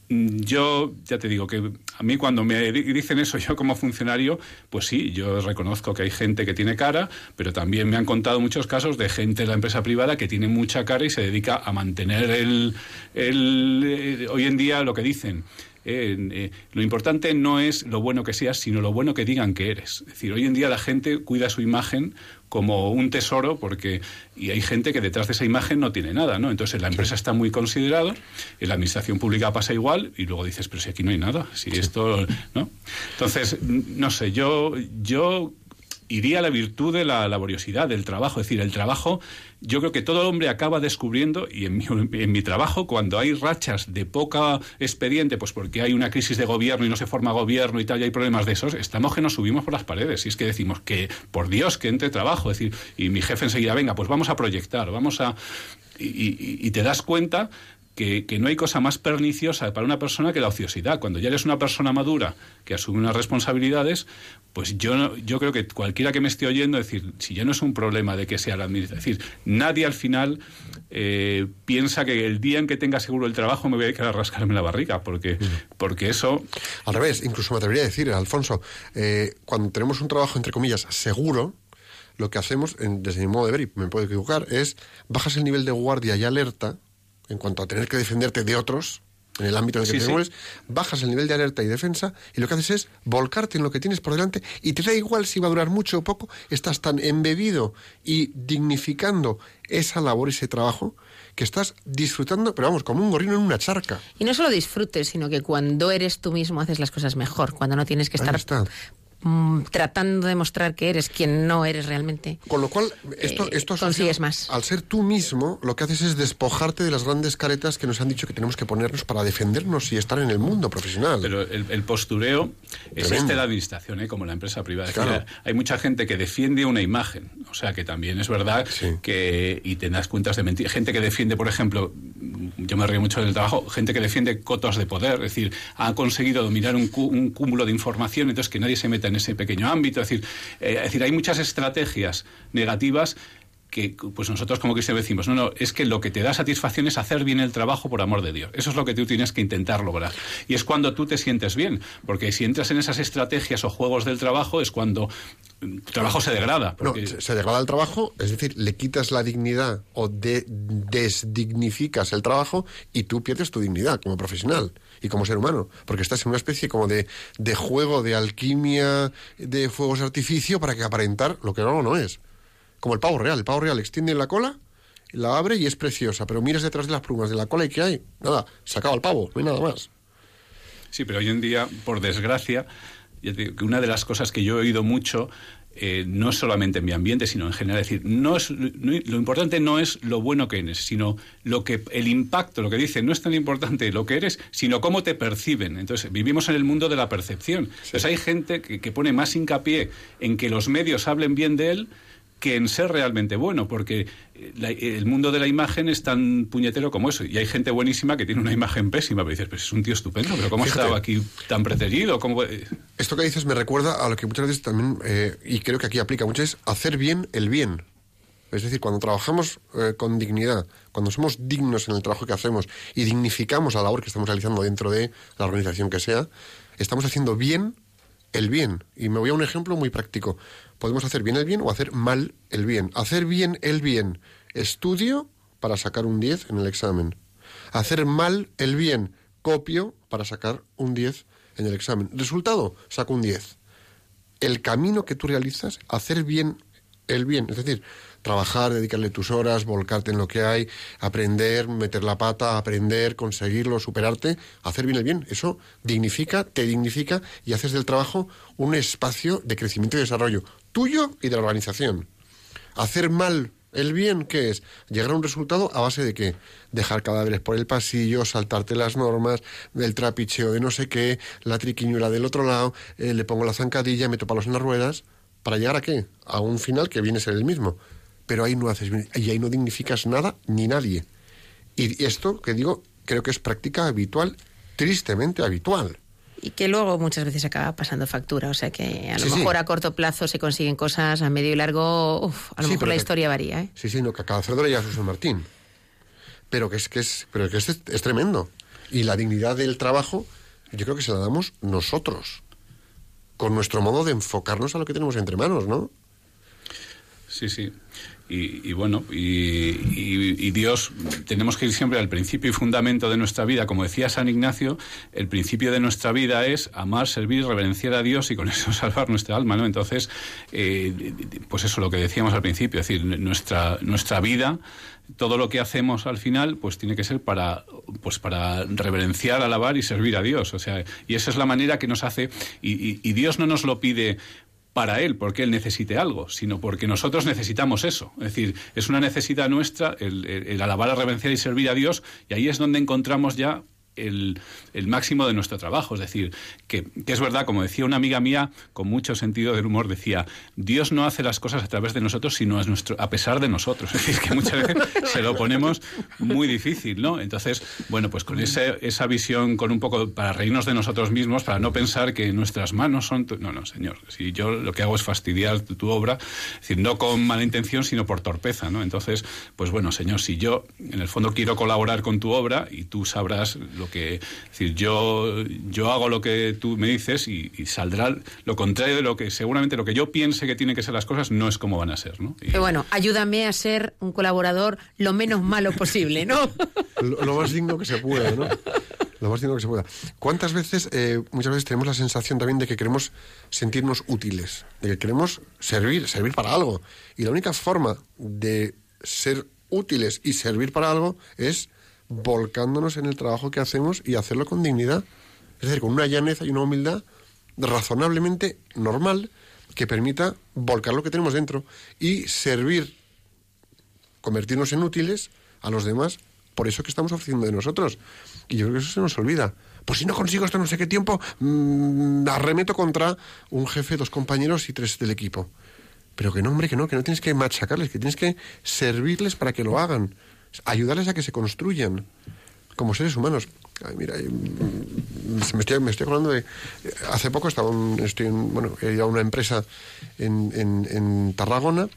yo ya te digo que a mí cuando me dicen eso *laughs* yo como funcionario, pues sí, yo reconozco que hay gente que tiene cara, pero también me han contado muchos casos de gente de la empresa privada que tiene mucha cara y se dedica a mantener el, el eh, hoy en día lo que dicen. Eh, eh, lo importante no es lo bueno que seas, sino lo bueno que digan que eres. Es decir, hoy en día la gente cuida su imagen como un tesoro porque y hay gente que detrás de esa imagen no tiene nada, ¿no? Entonces la empresa está muy considerada, en la administración pública pasa igual y luego dices, pero si aquí no hay nada, si esto, ¿no? Entonces, no sé, yo yo iría a la virtud de la laboriosidad, del trabajo. Es decir, el trabajo, yo creo que todo hombre acaba descubriendo, y en mi, *laughs* en mi, trabajo, cuando hay rachas de poca expediente, pues porque hay una crisis de gobierno y no se forma gobierno y tal, y hay problemas de esos, estamos que nos subimos por las paredes. Y es que decimos que, por Dios, que entre trabajo. Es decir, y mi jefe enseguida, venga, pues vamos a proyectar, vamos a. y, y, y te das cuenta que, que, no hay cosa más perniciosa para una persona que la ociosidad. Cuando ya eres una persona madura que asume unas responsabilidades, pues yo, yo creo que cualquiera que me esté oyendo, es decir, si ya no es un problema de que sea la administración, es decir, nadie al final eh, piensa que el día en que tenga seguro el trabajo me voy a quedar a rascarme la barriga, porque, porque eso... Al revés, incluso me atrevería a decir, Alfonso, eh, cuando tenemos un trabajo, entre comillas, seguro, lo que hacemos, en, desde mi modo de ver, y me puedo equivocar, es bajas el nivel de guardia y alerta en cuanto a tener que defenderte de otros, en el ámbito en el que sí, te mueves, sí. bajas el nivel de alerta y defensa y lo que haces es volcarte en lo que tienes por delante y te da igual si va a durar mucho o poco, estás tan embebido y dignificando esa labor, ese trabajo, que estás disfrutando, pero vamos, como un gorrino en una charca. Y no solo disfrutes, sino que cuando eres tú mismo haces las cosas mejor, cuando no tienes que estar Mm, tratando de mostrar que eres quien no eres realmente. Con lo cual, esto, esto eh, consigues más. Al ser tú mismo, lo que haces es despojarte de las grandes caretas que nos han dicho que tenemos que ponernos para defendernos y estar en el mundo profesional. Pero el, el postureo es este de la administración, ¿eh? como la empresa privada. Claro. Decir, hay mucha gente que defiende una imagen, o sea que también es verdad sí. que y te das cuentas de mentir. Gente que defiende, por ejemplo, yo me río mucho del trabajo, gente que defiende cotos de poder, es decir, ha conseguido dominar un, un cúmulo de información, entonces que nadie se meta en ese pequeño ámbito. Es decir, eh, decir, hay muchas estrategias negativas que pues nosotros como cristianos decimos, no, no, es que lo que te da satisfacción es hacer bien el trabajo por amor de Dios. Eso es lo que tú tienes que intentar lograr. Y es cuando tú te sientes bien, porque si entras en esas estrategias o juegos del trabajo es cuando tu trabajo se degrada. Porque... No, se degrada el trabajo, es decir, le quitas la dignidad o de desdignificas el trabajo y tú pierdes tu dignidad como profesional y como ser humano, porque estás en una especie como de, de juego de alquimia de fuegos de artificio para que aparentar lo que no, no es. Como el pavo real, el pavo real extiende la cola, la abre y es preciosa, pero miras detrás de las plumas de la cola y ¿qué hay? Nada, se acaba el pavo, no hay nada más. Sí, pero hoy en día, por desgracia, una de las cosas que yo he oído mucho eh, no solamente en mi ambiente, sino en general. Es decir, no es, no, lo importante no es lo bueno que eres, sino lo que el impacto, lo que dicen, no es tan importante lo que eres, sino cómo te perciben. Entonces, vivimos en el mundo de la percepción. Sí. Entonces, hay gente que, que pone más hincapié en que los medios hablen bien de él que en ser realmente bueno, porque eh, la- el mundo de la imagen es tan puñetero como eso. Y hay gente buenísima que tiene una imagen pésima, pero dices, pues es un tío estupendo, pero ¿cómo Fíjate. estado aquí tan preterido? ¿Cómo... eh, Esto que dices me recuerda a lo que muchas veces también, eh, y creo que aquí aplica mucho, es hacer bien el bien. Es decir, cuando trabajamos eh, con dignidad, cuando somos dignos en el trabajo que hacemos y dignificamos la labor que estamos realizando dentro de la organización que sea, estamos haciendo bien el bien. Y me voy a un ejemplo muy práctico. Podemos hacer bien el bien o hacer mal el bien. Hacer bien el bien, estudio para sacar un 10 en el examen. Hacer mal el bien, copio para sacar un 10 en el examen. Resultado, saco un 10. El camino que tú realizas, hacer bien el bien, es decir, trabajar, dedicarle tus horas, volcarte en lo que hay, aprender, meter la pata, aprender, conseguirlo, superarte, hacer bien el bien. Eso dignifica, te dignifica y haces del trabajo un espacio de crecimiento y desarrollo tuyo y de la organización. Hacer mal el bien, ¿qué es? Llegar a un resultado a base de qué? Dejar cadáveres por el pasillo, saltarte las normas, el trapicheo de no sé qué, la triquiñuela del otro lado, eh, le pongo la zancadilla, meto palos en las ruedas, ¿para llegar a qué? A un final que viene a ser el mismo. Pero ahí no haces bien, y ahí no dignificas nada ni nadie. Y esto, que digo, creo que es práctica habitual, tristemente habitual. Y que luego muchas veces acaba pasando factura. O sea que a lo Sí, sí. mejor a corto plazo se consiguen cosas, a medio y largo, uf, a lo Sí, mejor la que- historia varía. ¿eh? Sí, sí, no, que a cada cerdo le llega su Martín. Pero que es que es, pero que es, es tremendo. Y la dignidad del trabajo, yo creo que se la damos nosotros. Con nuestro modo de enfocarnos a lo que tenemos entre manos, ¿no? Sí, sí. Y, y bueno, y, Dios, tenemos que ir siempre al principio y fundamento de nuestra vida. Como decía San Ignacio, el principio de nuestra vida es amar, servir, reverenciar a Dios y con eso *laughs* salvar nuestra alma, ¿no? Entonces, eh, pues eso, lo que decíamos al principio, es decir, nuestra, nuestra vida, todo lo que hacemos al final, pues tiene que ser para, pues para reverenciar, alabar y servir a Dios. O sea, y esa es la manera que nos hace, y Dios no nos lo pide para él, porque él necesite algo, sino porque nosotros necesitamos eso. Es decir, es una necesidad nuestra el, el- el alabar, reverenciar y servir a Dios, y ahí es donde encontramos ya el, máximo de nuestro trabajo. Es decir, que, es verdad, como decía una amiga mía, con mucho sentido del humor, decía, Dios no hace las cosas a través de nosotros, sino a, nuestro, a pesar de nosotros. *laughs* Es decir, que muchas veces se lo ponemos muy difícil, ¿no? Entonces, bueno, pues con ese- esa visión, con un poco para reírnos de nosotros mismos, para no pensar que nuestras manos son... tu- No, no, señor. Si yo lo que hago es fastidiar tu, tu obra, es decir, no con mala intención, sino por torpeza, ¿no? Entonces, pues bueno, señor, si yo en el fondo quiero colaborar con tu obra y tú sabrás lo que... Es decir, yo, yo hago lo que tú me dices y, y saldrá lo contrario de lo que seguramente lo que yo piense que tienen que ser las cosas no es como van a ser, ¿no? Y- Pero bueno, ayúdame a ser un colaborador lo menos malo posible, ¿no? *laughs* Lo, lo más digno que se pueda, ¿no? Lo más digno que se pueda. ¿Cuántas veces, eh, muchas veces tenemos la sensación también de que queremos sentirnos útiles, de que queremos servir, servir para algo? Y la única forma de ser útiles y servir para algo es volcándonos en el trabajo que hacemos y hacerlo con dignidad. Es decir, con una llaneza y una humildad razonablemente normal que permita volcar lo que tenemos dentro y servir convertirnos en útiles a los demás por eso que estamos ofreciendo de nosotros. Y yo creo que eso se nos olvida. Pues si no consigo esto no sé qué tiempo, mm, arremeto contra un jefe, dos compañeros y tres del equipo. Pero que no, hombre, que no, que no tienes que machacarles, que tienes que servirles para que lo hagan, ayudarles a que se construyan como seres humanos. Ay, mira, me estoy, me estoy acordando de... eh, Hace poco estaba un- estoy en, bueno, he ido a una empresa en, en- en Tarragona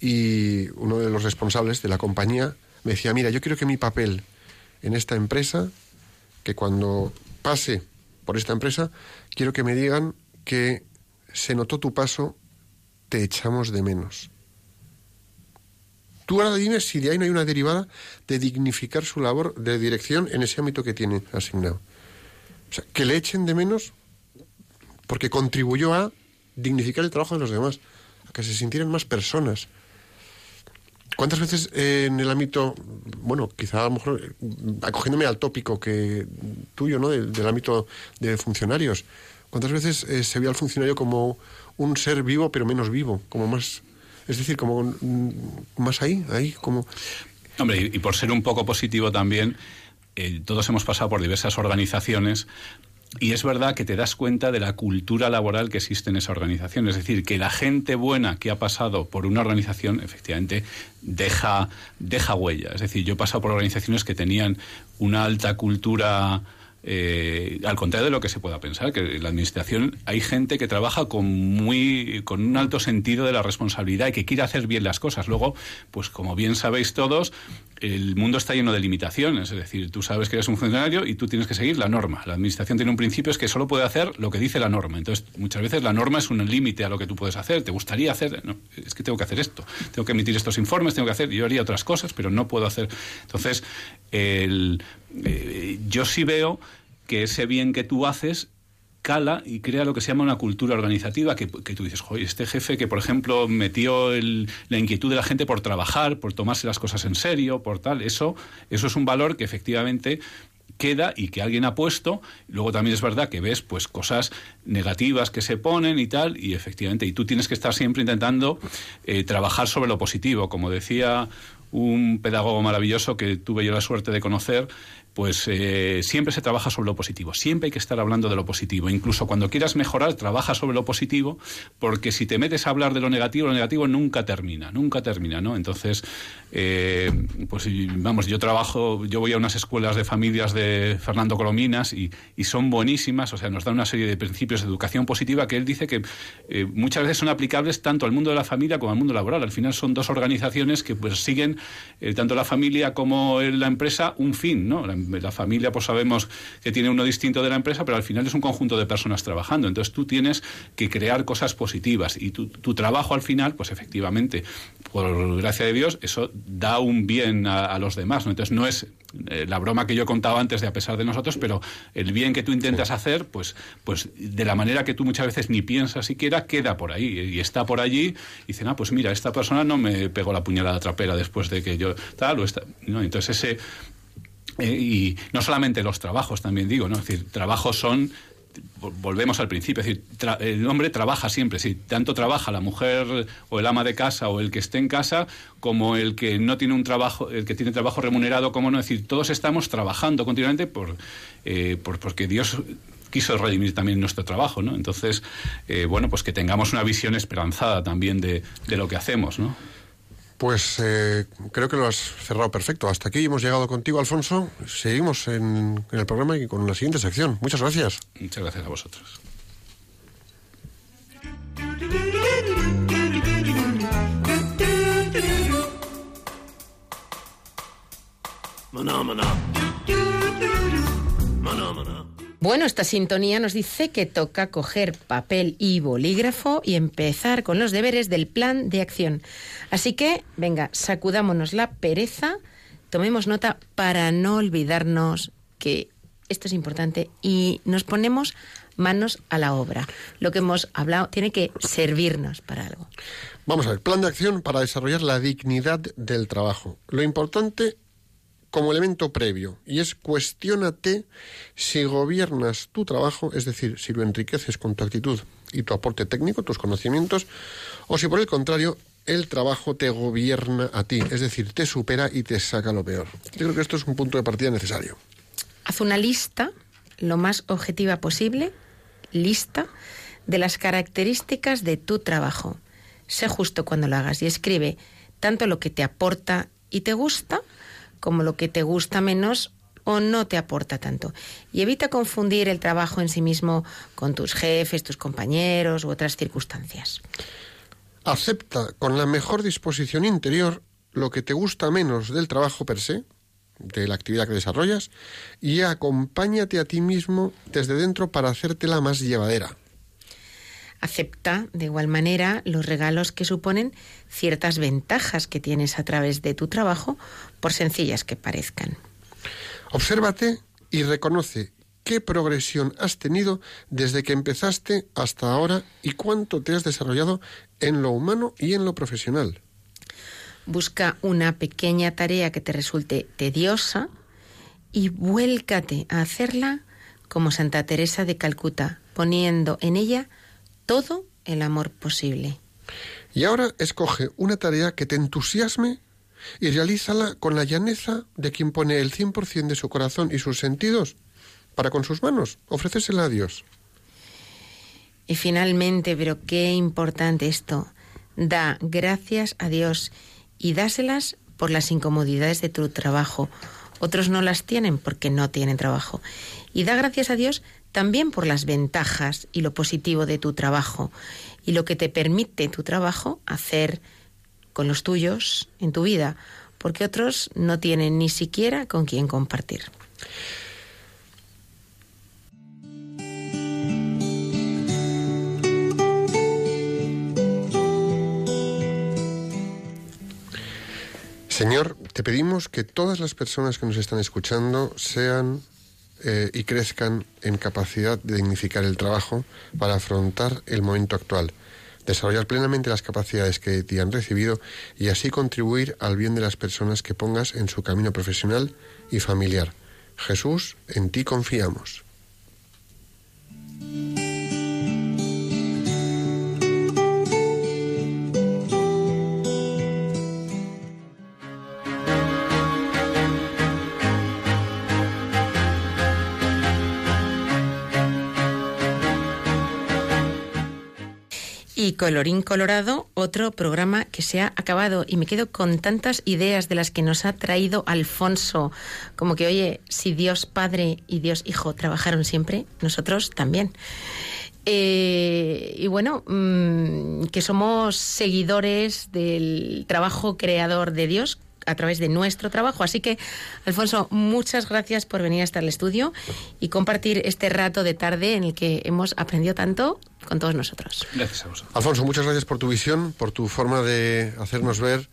y uno de los responsables de la compañía me decía, mira, yo quiero que mi papel en esta empresa, que cuando pase por esta empresa, quiero que me digan que se notó tu paso, te echamos de menos. Tú ahora dime si de ahí no hay una derivada de dignificar su labor de dirección en ese ámbito que tiene asignado. O sea, que le echen de menos porque contribuyó a dignificar el trabajo de los demás, a que se sintieran más personas. ¿Cuántas veces eh, en el ámbito, bueno, quizá a lo mejor eh, acogiéndome al tópico que tuyo, ¿no? Del, ámbito de funcionarios, ¿cuántas veces eh, se ve al funcionario como un ser vivo pero menos vivo, como más, es decir, como más ahí, ahí, como Hombre, y, y por ser un poco positivo también, eh, todos hemos pasado por diversas organizaciones y es verdad que te das cuenta de la cultura laboral que existe en esa organización. Es decir, que la gente buena que ha pasado por una organización, efectivamente, deja, deja huella. Es decir, yo he pasado por organizaciones que tenían una alta cultura eh, al contrario de lo que se pueda pensar, que en la administración hay gente que trabaja con muy con un alto sentido de la responsabilidad y que quiere hacer bien las cosas. Luego, pues como bien sabéis todos, el mundo está lleno de limitaciones. Es decir, tú sabes que eres un funcionario y tú tienes que seguir la norma. La administración tiene un principio es que solo puede hacer lo que dice la norma. Entonces, muchas veces la norma es un límite a lo que tú puedes hacer. Te gustaría hacer, es que tengo que hacer esto, tengo que emitir estos informes, tengo que hacer, yo haría otras cosas, pero no puedo hacer. Entonces, el, eh, yo sí veo que ese bien que tú haces cala y crea lo que se llama una cultura organizativa, que, tú dices, joder, este jefe que, por ejemplo, metió el, la inquietud de la gente por trabajar, por tomarse las cosas en serio, por tal, eso, eso es un valor que efectivamente queda y que alguien ha puesto. Luego también es verdad que ves pues cosas negativas que se ponen y tal, y efectivamente, y tú tienes que estar siempre intentando eh, trabajar sobre lo positivo. Como decía un pedagogo maravilloso que tuve yo la suerte de conocer, pues eh, siempre se trabaja sobre lo positivo. Siempre hay que estar hablando de lo positivo. Incluso cuando quieras mejorar, trabaja sobre lo positivo, porque si te metes a hablar de lo negativo, lo negativo nunca termina, nunca termina, ¿no? Entonces, eh, pues vamos, yo trabajo, yo voy a unas escuelas de familias de Fernando Colominas y, y son buenísimas, o sea, nos dan una serie de principios de educación positiva que él dice que eh, muchas veces son aplicables tanto al mundo de la familia como al mundo laboral. Al final son dos organizaciones que pues siguen, eh, tanto la familia como la empresa, un fin, ¿no? La familia, pues sabemos que tiene uno distinto de la empresa, pero al final es un conjunto de personas trabajando. Entonces tú tienes que crear cosas positivas y tu, tu trabajo al final, pues efectivamente, por gracia de Dios, eso da un bien a, a los demás. ¿no? Entonces no es eh, la broma que yo contaba antes de a pesar de nosotros, pero el bien que tú intentas hacer, pues, pues de la manera que tú muchas veces ni piensas siquiera, queda por ahí y está por allí. Y dicen, ah, pues mira, esta persona no me pegó la puñalada trapera después de que yo tal o esta. ¿no? Entonces ese y no solamente los trabajos, también digo, ¿no? Es decir, trabajos son volvemos al principio, es decir, el hombre trabaja siempre, si tanto trabaja la mujer o el ama de casa o el que esté en casa como el que no tiene un trabajo, el que tiene trabajo remunerado, como no, es decir, todos estamos trabajando continuamente por, eh, por porque Dios quiso redimir también nuestro trabajo, ¿no? Entonces, eh, bueno, pues que tengamos una visión esperanzada también de, de lo que hacemos, ¿no? Pues eh, creo que lo has cerrado perfecto. Hasta aquí hemos llegado contigo, Alfonso. Seguimos en, en, el programa y con la siguiente sección. Muchas gracias. Muchas gracias a vosotros. Maná, maná. Maná, maná. Bueno, esta sintonía nos dice que toca coger papel y bolígrafo y empezar con los deberes del plan de acción. Así que, venga, sacudámonos la pereza, tomemos nota para no olvidarnos que esto es importante y nos ponemos manos a la obra. Lo que hemos hablado tiene que servirnos para algo. Vamos a ver, plan de acción para desarrollar la dignidad del trabajo. Lo importante como elemento previo y es cuestiónate si gobiernas tu trabajo, es decir, si lo enriqueces con tu actitud y tu aporte técnico, tus conocimientos, o si por el contrario el trabajo te gobierna a ti, es decir, te supera y te saca lo peor. Yo creo que esto es un punto de partida necesario. Haz una lista lo más objetiva posible, lista de las características de tu trabajo. Sé justo cuando lo hagas y escribe tanto lo que te aporta y te gusta, como lo que te gusta menos o no te aporta tanto. Y evita confundir el trabajo en sí mismo con tus jefes, tus compañeros u otras circunstancias. Acepta con la mejor disposición interior lo que te gusta menos del trabajo per se, de la actividad que desarrollas, y acompáñate a ti mismo desde dentro para hacértela más llevadera. Acepta de igual manera los regalos que suponen ciertas ventajas que tienes a través de tu trabajo, por sencillas que parezcan. Obsérvate y reconoce qué progresión has tenido desde que empezaste hasta ahora y cuánto te has desarrollado en lo humano y en lo profesional. Busca una pequeña tarea que te resulte tediosa y vuélcate a hacerla como Santa Teresa de Calcuta, poniendo en ella todo el amor posible. Y ahora escoge una tarea que te entusiasme y realízala con la llaneza de quien pone el 100% de su corazón y sus sentidos para con sus manos, ofrecérsela a Dios. Y finalmente, pero qué importante esto, da gracias a Dios y dáselas por las incomodidades de tu trabajo. Otros no las tienen porque no tienen trabajo. Y da gracias a Dios también por las ventajas y lo positivo de tu trabajo y lo que te permite tu trabajo hacer con los tuyos en tu vida, porque otros no tienen ni siquiera con quién compartir. Señor, te pedimos que todas las personas que nos están escuchando sean eh, y crezcan en capacidad de dignificar el trabajo para afrontar el momento actual, desarrollar plenamente las capacidades que te han recibido y así contribuir al bien de las personas que pongas en su camino profesional y familiar. Jesús, en ti confiamos. Y colorín colorado, otro programa que se ha acabado y me quedo con tantas ideas de las que nos ha traído Alfonso, como que, oye, si Dios Padre y Dios Hijo trabajaron siempre, nosotros también. Eh, y bueno, mm, que somos seguidores del trabajo creador de Dios a través de nuestro trabajo. Así que, Alfonso, muchas gracias por venir hasta el estudio y compartir este rato de tarde en el que hemos aprendido tanto con todos nosotros. Gracias a vosotros. Alfonso, muchas gracias por tu visión, por tu forma de hacernos ver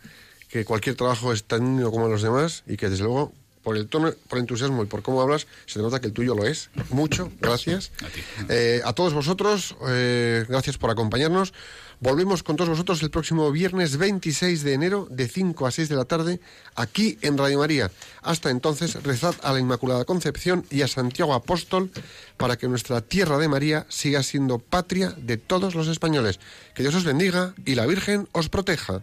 que cualquier trabajo es tan digno como los demás y que desde luego por el tono, por el entusiasmo y por cómo hablas, se nota que el tuyo lo es. Mucho, *laughs* gracias. A ti. Eh, a todos vosotros, eh, gracias por acompañarnos. Volvemos con todos vosotros el próximo viernes 26 de enero de 5 a 6 de la tarde aquí en Radio María. Hasta entonces, rezad a la Inmaculada Concepción y a Santiago Apóstol para que nuestra tierra de María siga siendo patria de todos los españoles. Que Dios os bendiga y la Virgen os proteja.